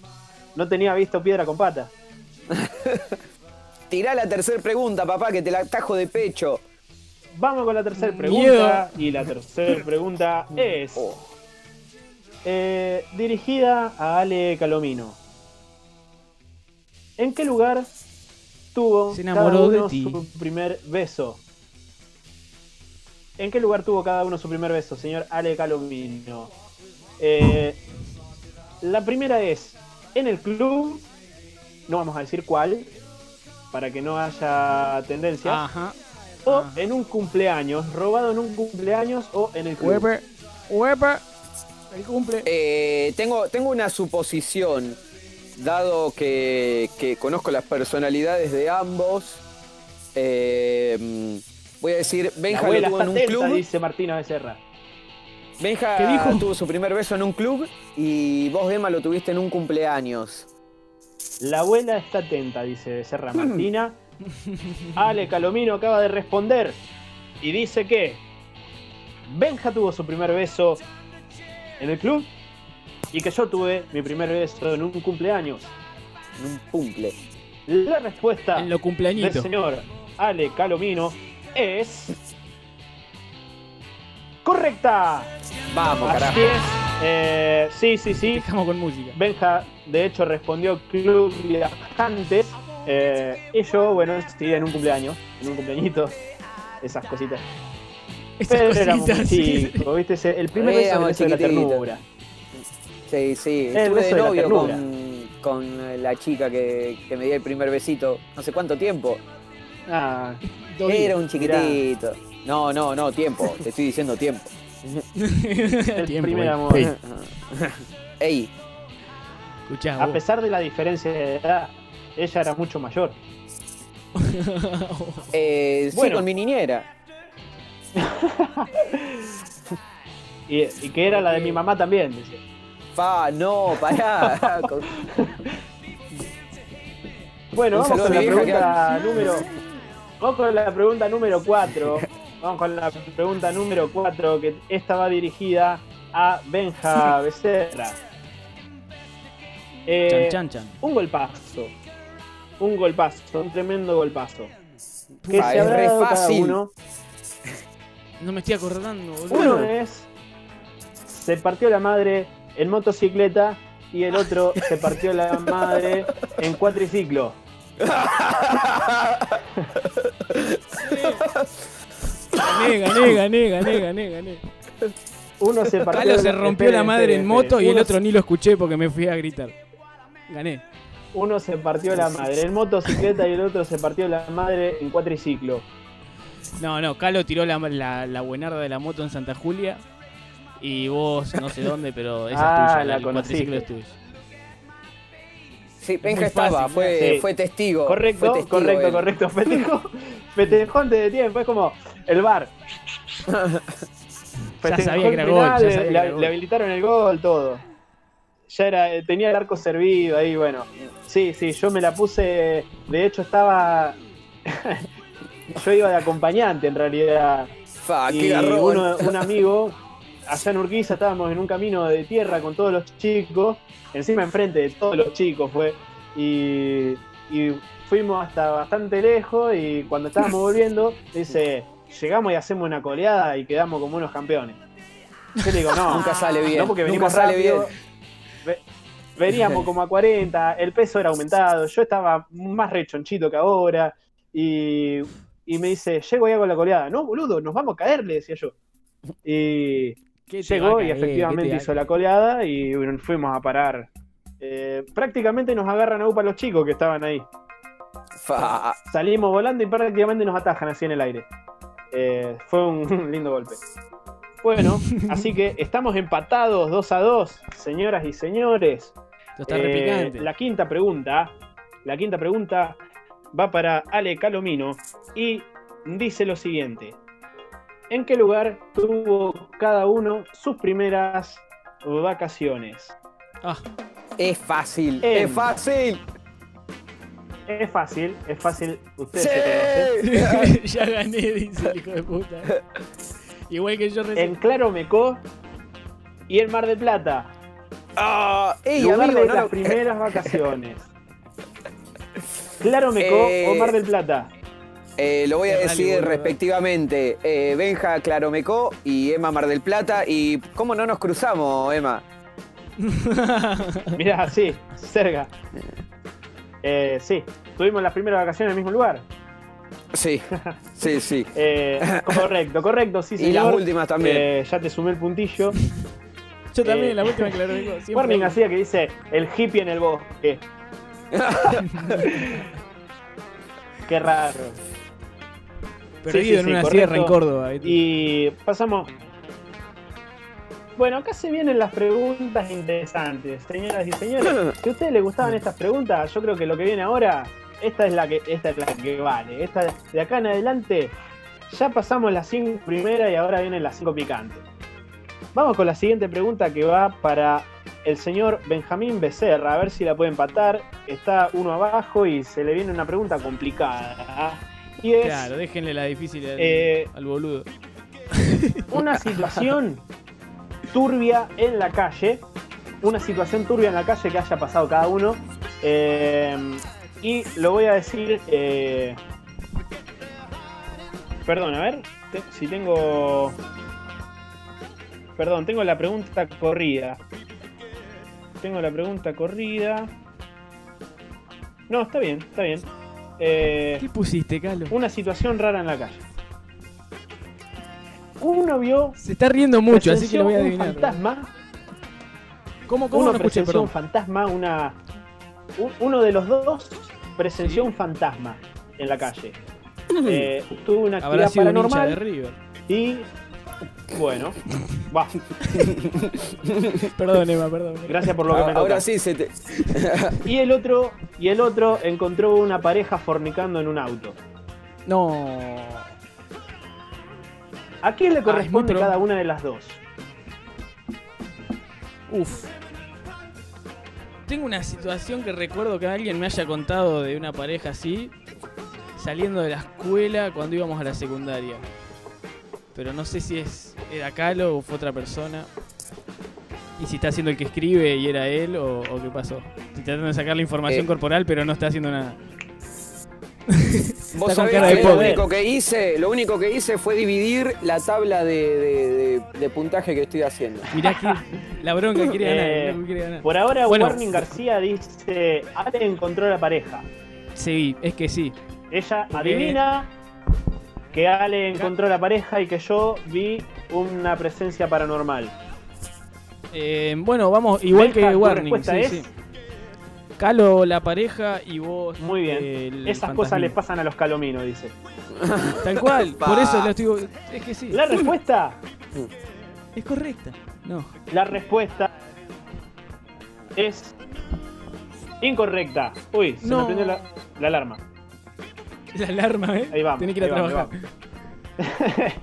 No tenía visto piedra con pata. Tirá la tercera pregunta, papá, que te la tajo de pecho. Vamos con la tercera pregunta. Y la tercera pregunta es. Oh. Eh, dirigida a Ale Calomino. ¿En qué lugar tuvo Se enamoró de ti. su primer beso? ¿En qué lugar tuvo cada uno su primer beso, señor Ale Calomino? Eh, la primera es en el club, no vamos a decir cuál, para que no haya tendencia. Ajá. O en un cumpleaños, robado en un cumpleaños o en el club. Weber, el cumple. Eh, tengo, tengo una suposición, dado que, que conozco las personalidades de ambos. Eh, Voy a decir, Benja lo tuvo en un club. dice Martina Becerra. Benja tuvo su primer beso en un club y vos, Emma, lo tuviste en un cumpleaños. La abuela está atenta, dice Becerra Martina. Ale Calomino acaba de responder y dice que Benja tuvo su primer beso en el club y que yo tuve mi primer beso en un cumpleaños. En un cumple. La respuesta en lo del señor Ale Calomino es. ¡Correcta! Vamos, carajo. Eh, sí, sí, sí. Dejamos con música. Benja, de hecho, respondió Club Viajantes. Eh, y yo, bueno, sí, en un cumpleaños, en un cumpleañito. Esas cositas. Esas Pero cositas, sí. ¿viste? El primer beso de la ternura. Sí, sí. Estuve de novio con, con, la chica que, que me dio el primer besito. No sé cuánto tiempo. Ah, era un chiquitito. No, no, no, tiempo. Te estoy diciendo tiempo. El primer amor. Ey. a pesar de la diferencia de edad, ella era mucho mayor. Eh, sí, con mi niñera. y, que era la de mi mamá también, dice. Pa, no, pará. bueno, vamos con la pregunta número. Vamos con la pregunta número 4. Vamos con la pregunta número 4, que esta va dirigida a Benja Becerra. Eh, chan, chan, Un golpazo. Un golpazo, un tremendo golpazo. Que se es re fácil. Uno. No me estoy acordando, boludo. Uno es. Se partió la madre en motocicleta y el otro se partió la madre en cuatriciclo. gané, gané, gané, gané, gané, gané. Uno se partió. Carlos se rompió la madre en moto y el otro ni lo escuché porque me fui a gritar. Gané. Uno se partió la madre en motocicleta y el otro se partió la madre en cuatriciclo. No, no, Calo tiró la, la, buenarda de la moto en Santa Julia y vos no sé dónde, pero esa ah, es tuya, la el cuatriciclo es tuyo. Sí, Benja estaba, fue, fue testigo. Correcto, correcto, correcto. Festejó, festejó antes de tiempo, es como el bar. ya sabía que era gol. le, habilitaron el gol, todo. Ya era, tenía el arco servido ahí, bueno. Sí, sí, yo me la puse. De hecho, estaba. yo iba de acompañante en realidad. y uno, un amigo, allá en Urquiza, estábamos en un camino de tierra con todos los chicos, encima enfrente de todos los chicos fue. Y, y fuimos hasta bastante lejos y cuando estábamos volviendo, dice, llegamos y hacemos una coleada y quedamos como unos campeones. Yo le digo, no, nunca sale bien. No porque venimos sale bien. Veníamos como a 40, el peso era aumentado, yo estaba más rechonchito que ahora. Y, y me dice, llego ya con la coleada. No, boludo, nos vamos a caer, le decía yo. Y llegó y efectivamente hizo la coleada y fuimos a parar. Eh, prácticamente nos agarran a UPA los chicos que estaban ahí. Salimos volando y prácticamente nos atajan así en el aire. Eh, fue un lindo golpe. Bueno, así que estamos empatados 2 a 2, señoras y señores. Eh, la quinta pregunta, la quinta pregunta va para Ale Calomino y dice lo siguiente. ¿En qué lugar tuvo cada uno sus primeras vacaciones? Ah. Es fácil, es fácil. Es fácil, es fácil. Ustedes ya gané, dice el hijo de puta. Igual que yo recién. En Claro Mecó y el Mar de Plata. Ah, ey, lugar de las primeras vacaciones. Claro Mecó o Mar del Plata. Eh, lo voy a decir respectivamente. Eh, Benja Claromecó y Emma Mar del Plata. ¿Y cómo no nos cruzamos, Emma? Mirá, sí, cerca. Eh, sí, tuvimos las primeras vacaciones en el mismo lugar. Sí, sí, sí. Eh, correcto, correcto, sí, señor. Y las últimas también. Eh, ya te sumé el puntillo. Yo también, la última que digo. Warning hacía que dice el hippie en el bosque. Qué raro. Perdido en una sierra en Córdoba. Y pasamos bueno, acá se vienen las preguntas interesantes, señoras y señores. Si a ustedes les gustaban estas preguntas, yo creo que lo que viene ahora, esta es la que, esta es la que vale. Esta de acá en adelante, ya pasamos las cinco primeras y ahora vienen las cinco picantes. Vamos con la siguiente pregunta que va para el señor Benjamín Becerra, a ver si la puede empatar. Está uno abajo y se le viene una pregunta complicada. Y es, claro, déjenle la difícil al, eh, al boludo. Una situación turbia en la calle, una situación turbia en la calle que haya pasado cada uno. Eh, y lo voy a decir. Eh, perdón, a ver si tengo. Perdón, tengo la pregunta corrida. Tengo la pregunta corrida. No, está bien, está bien. Eh, ¿Qué pusiste, Carlos? Una situación rara en la calle uno vio. Se está riendo mucho, así que lo voy a adivinar. Un fantasma. ¿Cómo, cómo uno presenció un fantasma, una. uno de los dos presenció un fantasma en la calle. Eh, tuvo una actividad paranormal. de River. Y. Bueno, va. perdón, Emma, perdón. Gracias por lo que me toca. Ahora sí se te. y el otro, y el otro encontró una pareja fornicando en un auto. No. ¿A quién le corresponde cada una de las dos? Uf. Tengo una situación que recuerdo que alguien me haya contado de una pareja así, saliendo de la escuela cuando íbamos a la secundaria. Pero no sé si es era Calo o fue otra persona. Y si está haciendo el que escribe y era él o, qué pasó. Si tratando de sacar la información eh. corporal pero no está haciendo nada. Vos sabés que lo único que hice, lo único que hice fue dividir la tabla de, puntaje que estoy haciendo. Mirá aquí, la bronca quiere ganar, eh, Por ahora Warning García dice, Ale encontró la pareja. Sí, es que sí. Ella adivina que Ale encontró la pareja y que yo vi una presencia paranormal. Eh, bueno, vamos, igual que Warning. Sí, sí. Calo la pareja y vos. Muy bien. Esas cosas le pasan a los calominos, dice. Tal cual. Por eso lo estoy. Es que sí. La respuesta. es correcta. No. La respuesta es incorrecta. Uy, se me prendió la, alarma. La alarma, ¿eh? Ahí vamos. Tiene que ir a trabajar.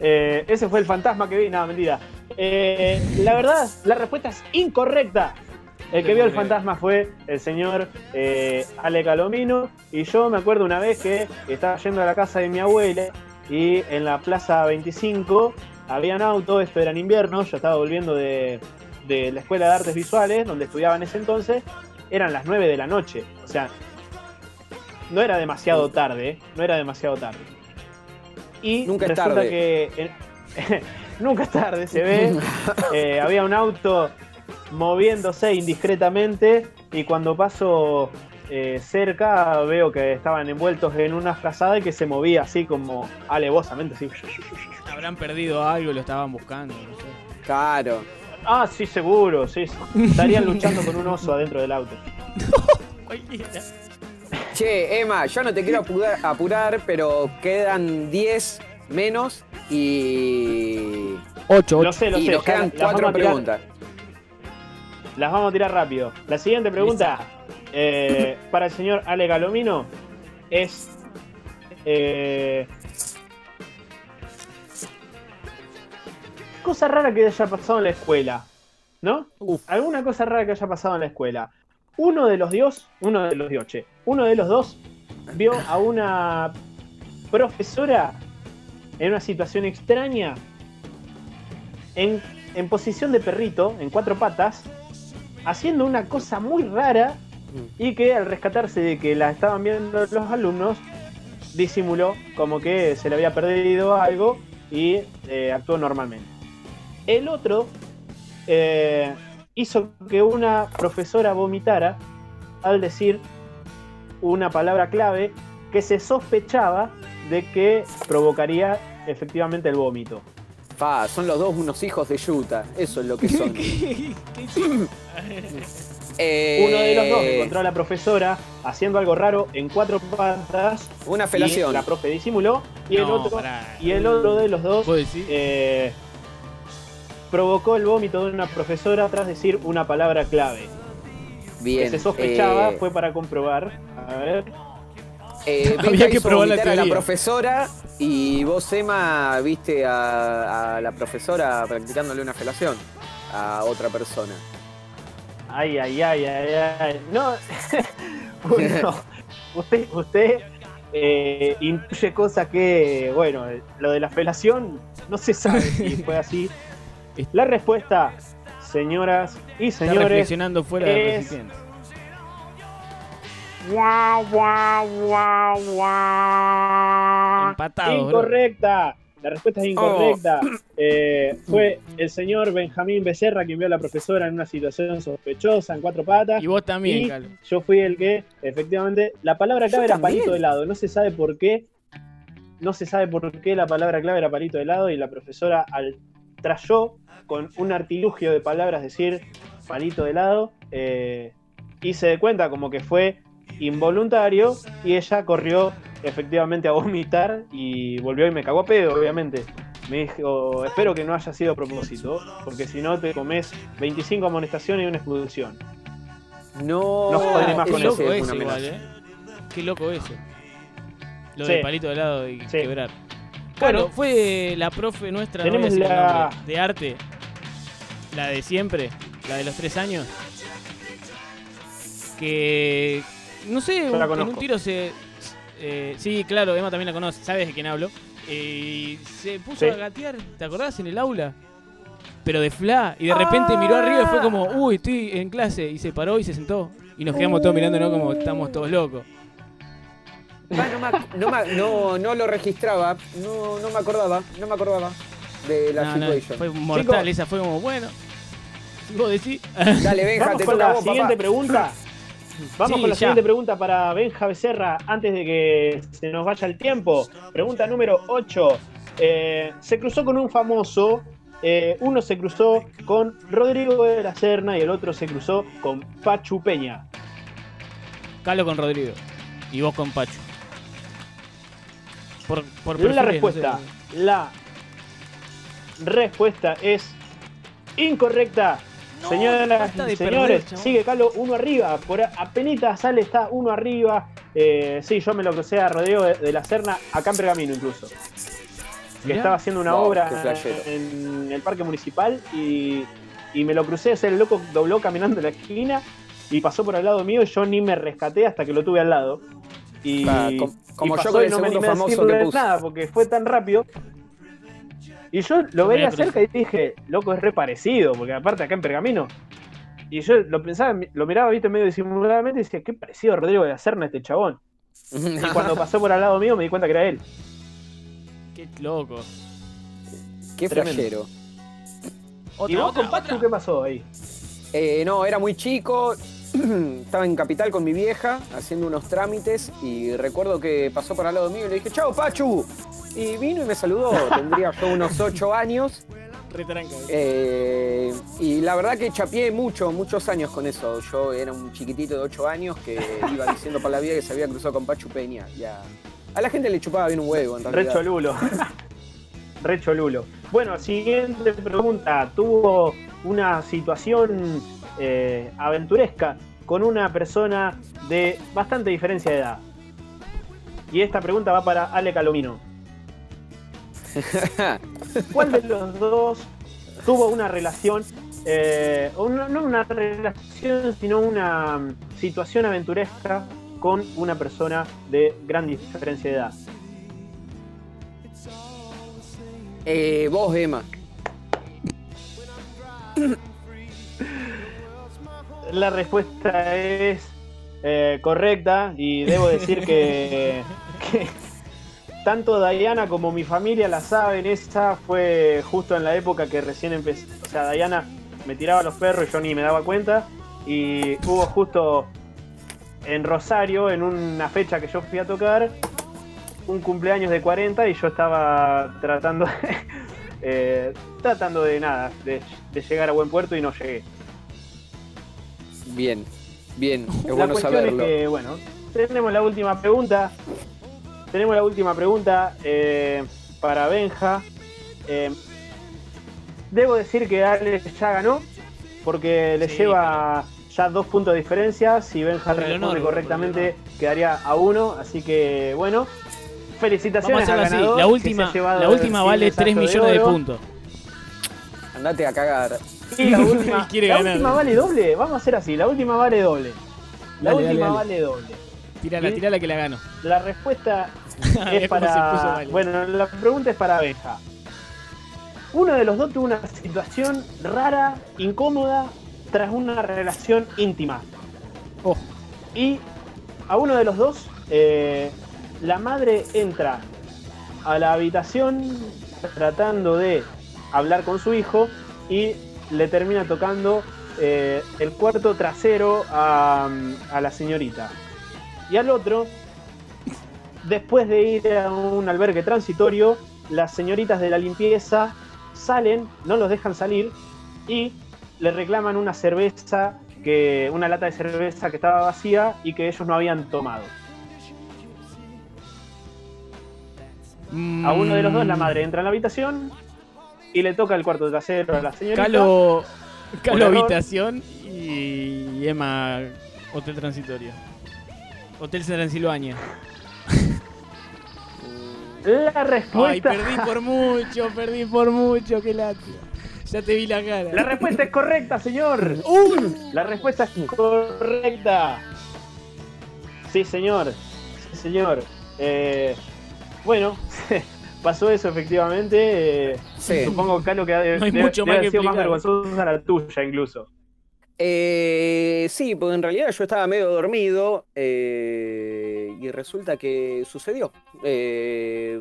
Eh, ese fue el fantasma que vi. No, mentira. Eh, la verdad, la respuesta es incorrecta. El que vio el fantasma fue el señor eh, Ale Calomino. Y yo me acuerdo una vez que estaba yendo a la casa de mi abuela y en la plaza 25 había un auto, esto era en invierno, yo estaba volviendo de, la Escuela de Artes Visuales, donde estudiaba en ese entonces, eran las 9 de la noche. O sea, no era demasiado tarde, no era demasiado tarde. Y nunca es tarde. que nunca es tarde, se ve. Eh, había un auto moviéndose indiscretamente y cuando paso eh, cerca veo que estaban envueltos en una frazada y que se movía así como alevosamente. Así. Habrán perdido algo y lo estaban buscando. Claro. Ah, sí, seguro, sí. Estarían luchando con un oso adentro del auto. Che, Emma, yo no te quiero apurar, pero quedan 10 menos y. 8, y nos quedan 4 preguntas. Las vamos a tirar rápido. La siguiente pregunta eh, para el señor Ale Galomino es. Eh, cosa rara que haya pasado en la escuela, ¿no? Alguna cosa rara que haya pasado en la escuela. Uno de los dios, uno de los dioche, uno de los dos vio a una profesora en una situación extraña, en, en posición de perrito, en cuatro patas, haciendo una cosa muy rara y que al rescatarse de que la estaban viendo los alumnos, disimuló como que se le había perdido algo y eh, actuó normalmente. El otro eh, hizo que una profesora vomitara al decir una palabra clave que se sospechaba de que provocaría efectivamente el vómito son los dos unos hijos de Yuta. Eso es lo que son. Eh, Uno de los dos encontró a la profesora haciendo algo raro en cuatro patas. Una felación. la profe disimuló. Y, el, otro, y el otro de los dos eh, provocó el vómito de una profesora tras decir una palabra clave. Bien. Que se sospechaba, eh, fue para comprobar. A ver. Eh, Había que probar la a la profesora y vos, Emma, viste a, la profesora practicándole una felación a otra persona. Ay, ay, ay, ay, ay. No, bueno, usted, usted eh, intuye cosas que, bueno, lo de la felación no se sabe si fue así. La respuesta, señoras y señores, Está reflexionando fuera es... Empatado. Incorrecta. La respuesta es incorrecta. Oh. Eh, fue el señor Benjamín Becerra quien vio a la profesora en una situación sospechosa, en cuatro patas. Y vos también, Yo fui el que, efectivamente, la palabra clave era palito de lado. No se sabe por qué. No se sabe por qué la palabra clave era palito de lado y la profesora al trayó con un artilugio de palabras decir palito de lado eh, y se de cuenta como que fue involuntario y ella corrió efectivamente a vomitar y volvió y me cagó a pedo, obviamente. Me dijo, espero que no haya sido a propósito, porque si no te comes 25 amonestaciones y una expulsión. No, no más con loco eso igual, ¿eh? Qué loco eso. Lo del palito de lado y quebrar. Bueno, fue la profe nuestra de arte, la de siempre, la de los tres años, que no sé, en un tiro se, eh, sí, claro, Emma también la conoce, sabes de quién hablo. Y se puso a gatear, ¿te acordás? En el aula. Pero de fla. Y de repente miró arriba y fue como, uy, estoy en clase. Y se paró y se sentó. Y nos quedamos todos mirando, ¿no? Como estamos todos locos. No, no, lo registraba, no, no me acordaba, no me acordaba de la situación. fue mortal, esa fue como, bueno. Vos decís. Dale, Benja, te toca la siguiente pregunta. Vamos con la siguiente pregunta para Benja Becerra antes de que se nos vaya el tiempo. Pregunta número 8. Eh, se cruzó con un famoso. Eh, uno se cruzó con Rodrigo de la Serna y el otro se cruzó con Pachu Peña. Calo con Rodrigo. Y vos con Pachu. Por, por la respuesta. La respuesta es incorrecta. Señoras y señores, sigue Carlos uno arriba. Por apenas sale, está uno arriba. Eh, sí, yo me lo crucé a Rodrigo de, la Serna, acá en Pergamino incluso. Que estaba haciendo una obra en el parque municipal y, me lo crucé. Ese el loco dobló caminando en la esquina y pasó por al lado mío y yo ni me rescaté hasta que lo tuve al lado. Y, como, yo con el no me animé a decirle nada porque fue tan rápido y yo lo veía cerca y dije, loco, es re parecido, porque aparte acá en Pergamino. Y yo lo pensaba, lo miraba, viste, medio disimuladamente y decía, qué parecido a Rodrigo de Hacerna este chabón. y cuando pasó por al lado mío me di cuenta que era él. Qué loco. Qué flashero. ¿Y vos con Pachu qué pasó ahí? Eh, no, era muy chico, estaba en Capital con mi vieja haciendo unos trámites y recuerdo que pasó por al lado mío y le dije, chao Pachu. Y vino y me saludó, tendría yo unos ocho años. Eh, y la verdad que chapié mucho, muchos años con eso. Yo era un chiquitito de ocho años que iba diciendo por la vida que se había cruzado con Pachu Peña. a, la gente le chupaba bien un huevo, en realidad. Recho Lulo. Recho Lulo. Bueno, siguiente pregunta. ¿Tuvo una situación eh, aventuresca con una persona de bastante diferencia de edad. Y esta pregunta va para Ale Calomino. ¿Cuál de los dos tuvo una relación, eh, no una relación, sino una mm, situación aventuresca con una persona de gran diferencia de edad? Eh, vos, Emma. La respuesta es eh, correcta y debo decir que, tanto Diana como mi familia la saben. Esa fue justo en la época que recién empecé. O sea, Diana me tiraba los perros y yo ni me daba cuenta. Y hubo justo en Rosario, en una fecha que yo fui a tocar, un cumpleaños de 40 y yo estaba tratando, eh, tratando de nada, de llegar a buen puerto y no llegué. Bien, bien, es bueno saberlo. bueno, tenemos la última pregunta. Tenemos la última pregunta eh, para Benja. Eh, debo decir que Alex ya ganó, porque le lleva ya dos puntos de diferencia. Si Benja responde correctamente, quedaría a uno. Así que, bueno, felicitaciones Vamos a así. La última, la última vale 3 millones de puntos. Andate a cagar. Y la última, la última vale doble. Vamos a hacer así, la última vale doble. La última vale doble. Tírala, tírala que la gano. La respuesta es para. Bueno, la pregunta es para Abeja. Uno de los dos tuvo una situación rara, incómoda, tras una relación íntima. Oh. Y a uno de los dos, eh, la madre entra a la habitación tratando de hablar con su hijo y le termina tocando eh, el cuarto trasero a, la señorita. Y al otro, después de ir a un albergue transitorio, las señoritas de la limpieza salen, no los dejan salir y le reclaman una cerveza, que, una lata de cerveza que estaba vacía y que ellos no habían tomado. A uno de los dos la madre entra en la habitación y le toca el cuarto trasero a la señorita. Calo, Calo habitación y Emma hotel transitorio. Hotel Transilvania. La respuesta. Ay, perdí por mucho, perdí por mucho, qué lástima. Ya te vi la cara. La respuesta es correcta, señor. La respuesta es correcta. Sí, señor. Sí, señor. Eh, bueno, pasó eso efectivamente. Eh, supongo, que no hay mucho más que sido más vergonzosa la tuya, incluso. Eh, sí, porque en realidad yo estaba medio dormido eh, y resulta que sucedió. Eh,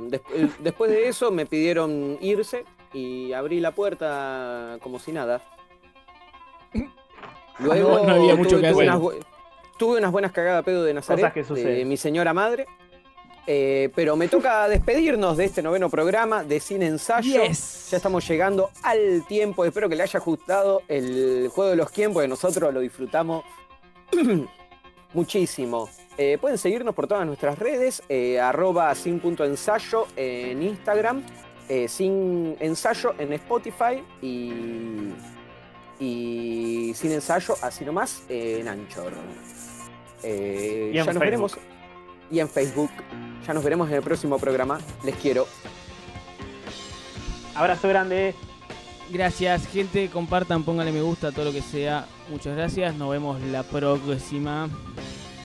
después de eso me pidieron irse y abrí la puerta como si nada. Luego no, había mucho tuve, que hacer. Unas, tuve unas buenas cagadas pedo de Nazaret, de mi señora madre. Eh, pero me toca despedirnos de este noveno programa de Sin Ensayo. Ya estamos llegando al tiempo. Espero que le haya gustado el juego de los tiempos, que nosotros lo disfrutamos muchísimo. Eh, pueden seguirnos por todas nuestras redes, eh, arroba sin.ensayo en Instagram, sin ensayo en Spotify y, y sin ensayo, así nomás, en Anchor. ya nos veremos y en Facebook. Ya nos veremos en el próximo programa. Les quiero. Abrazo grande. Gracias, gente. Compartan, pónganle me gusta, todo lo que sea. Muchas gracias. Nos vemos la próxima.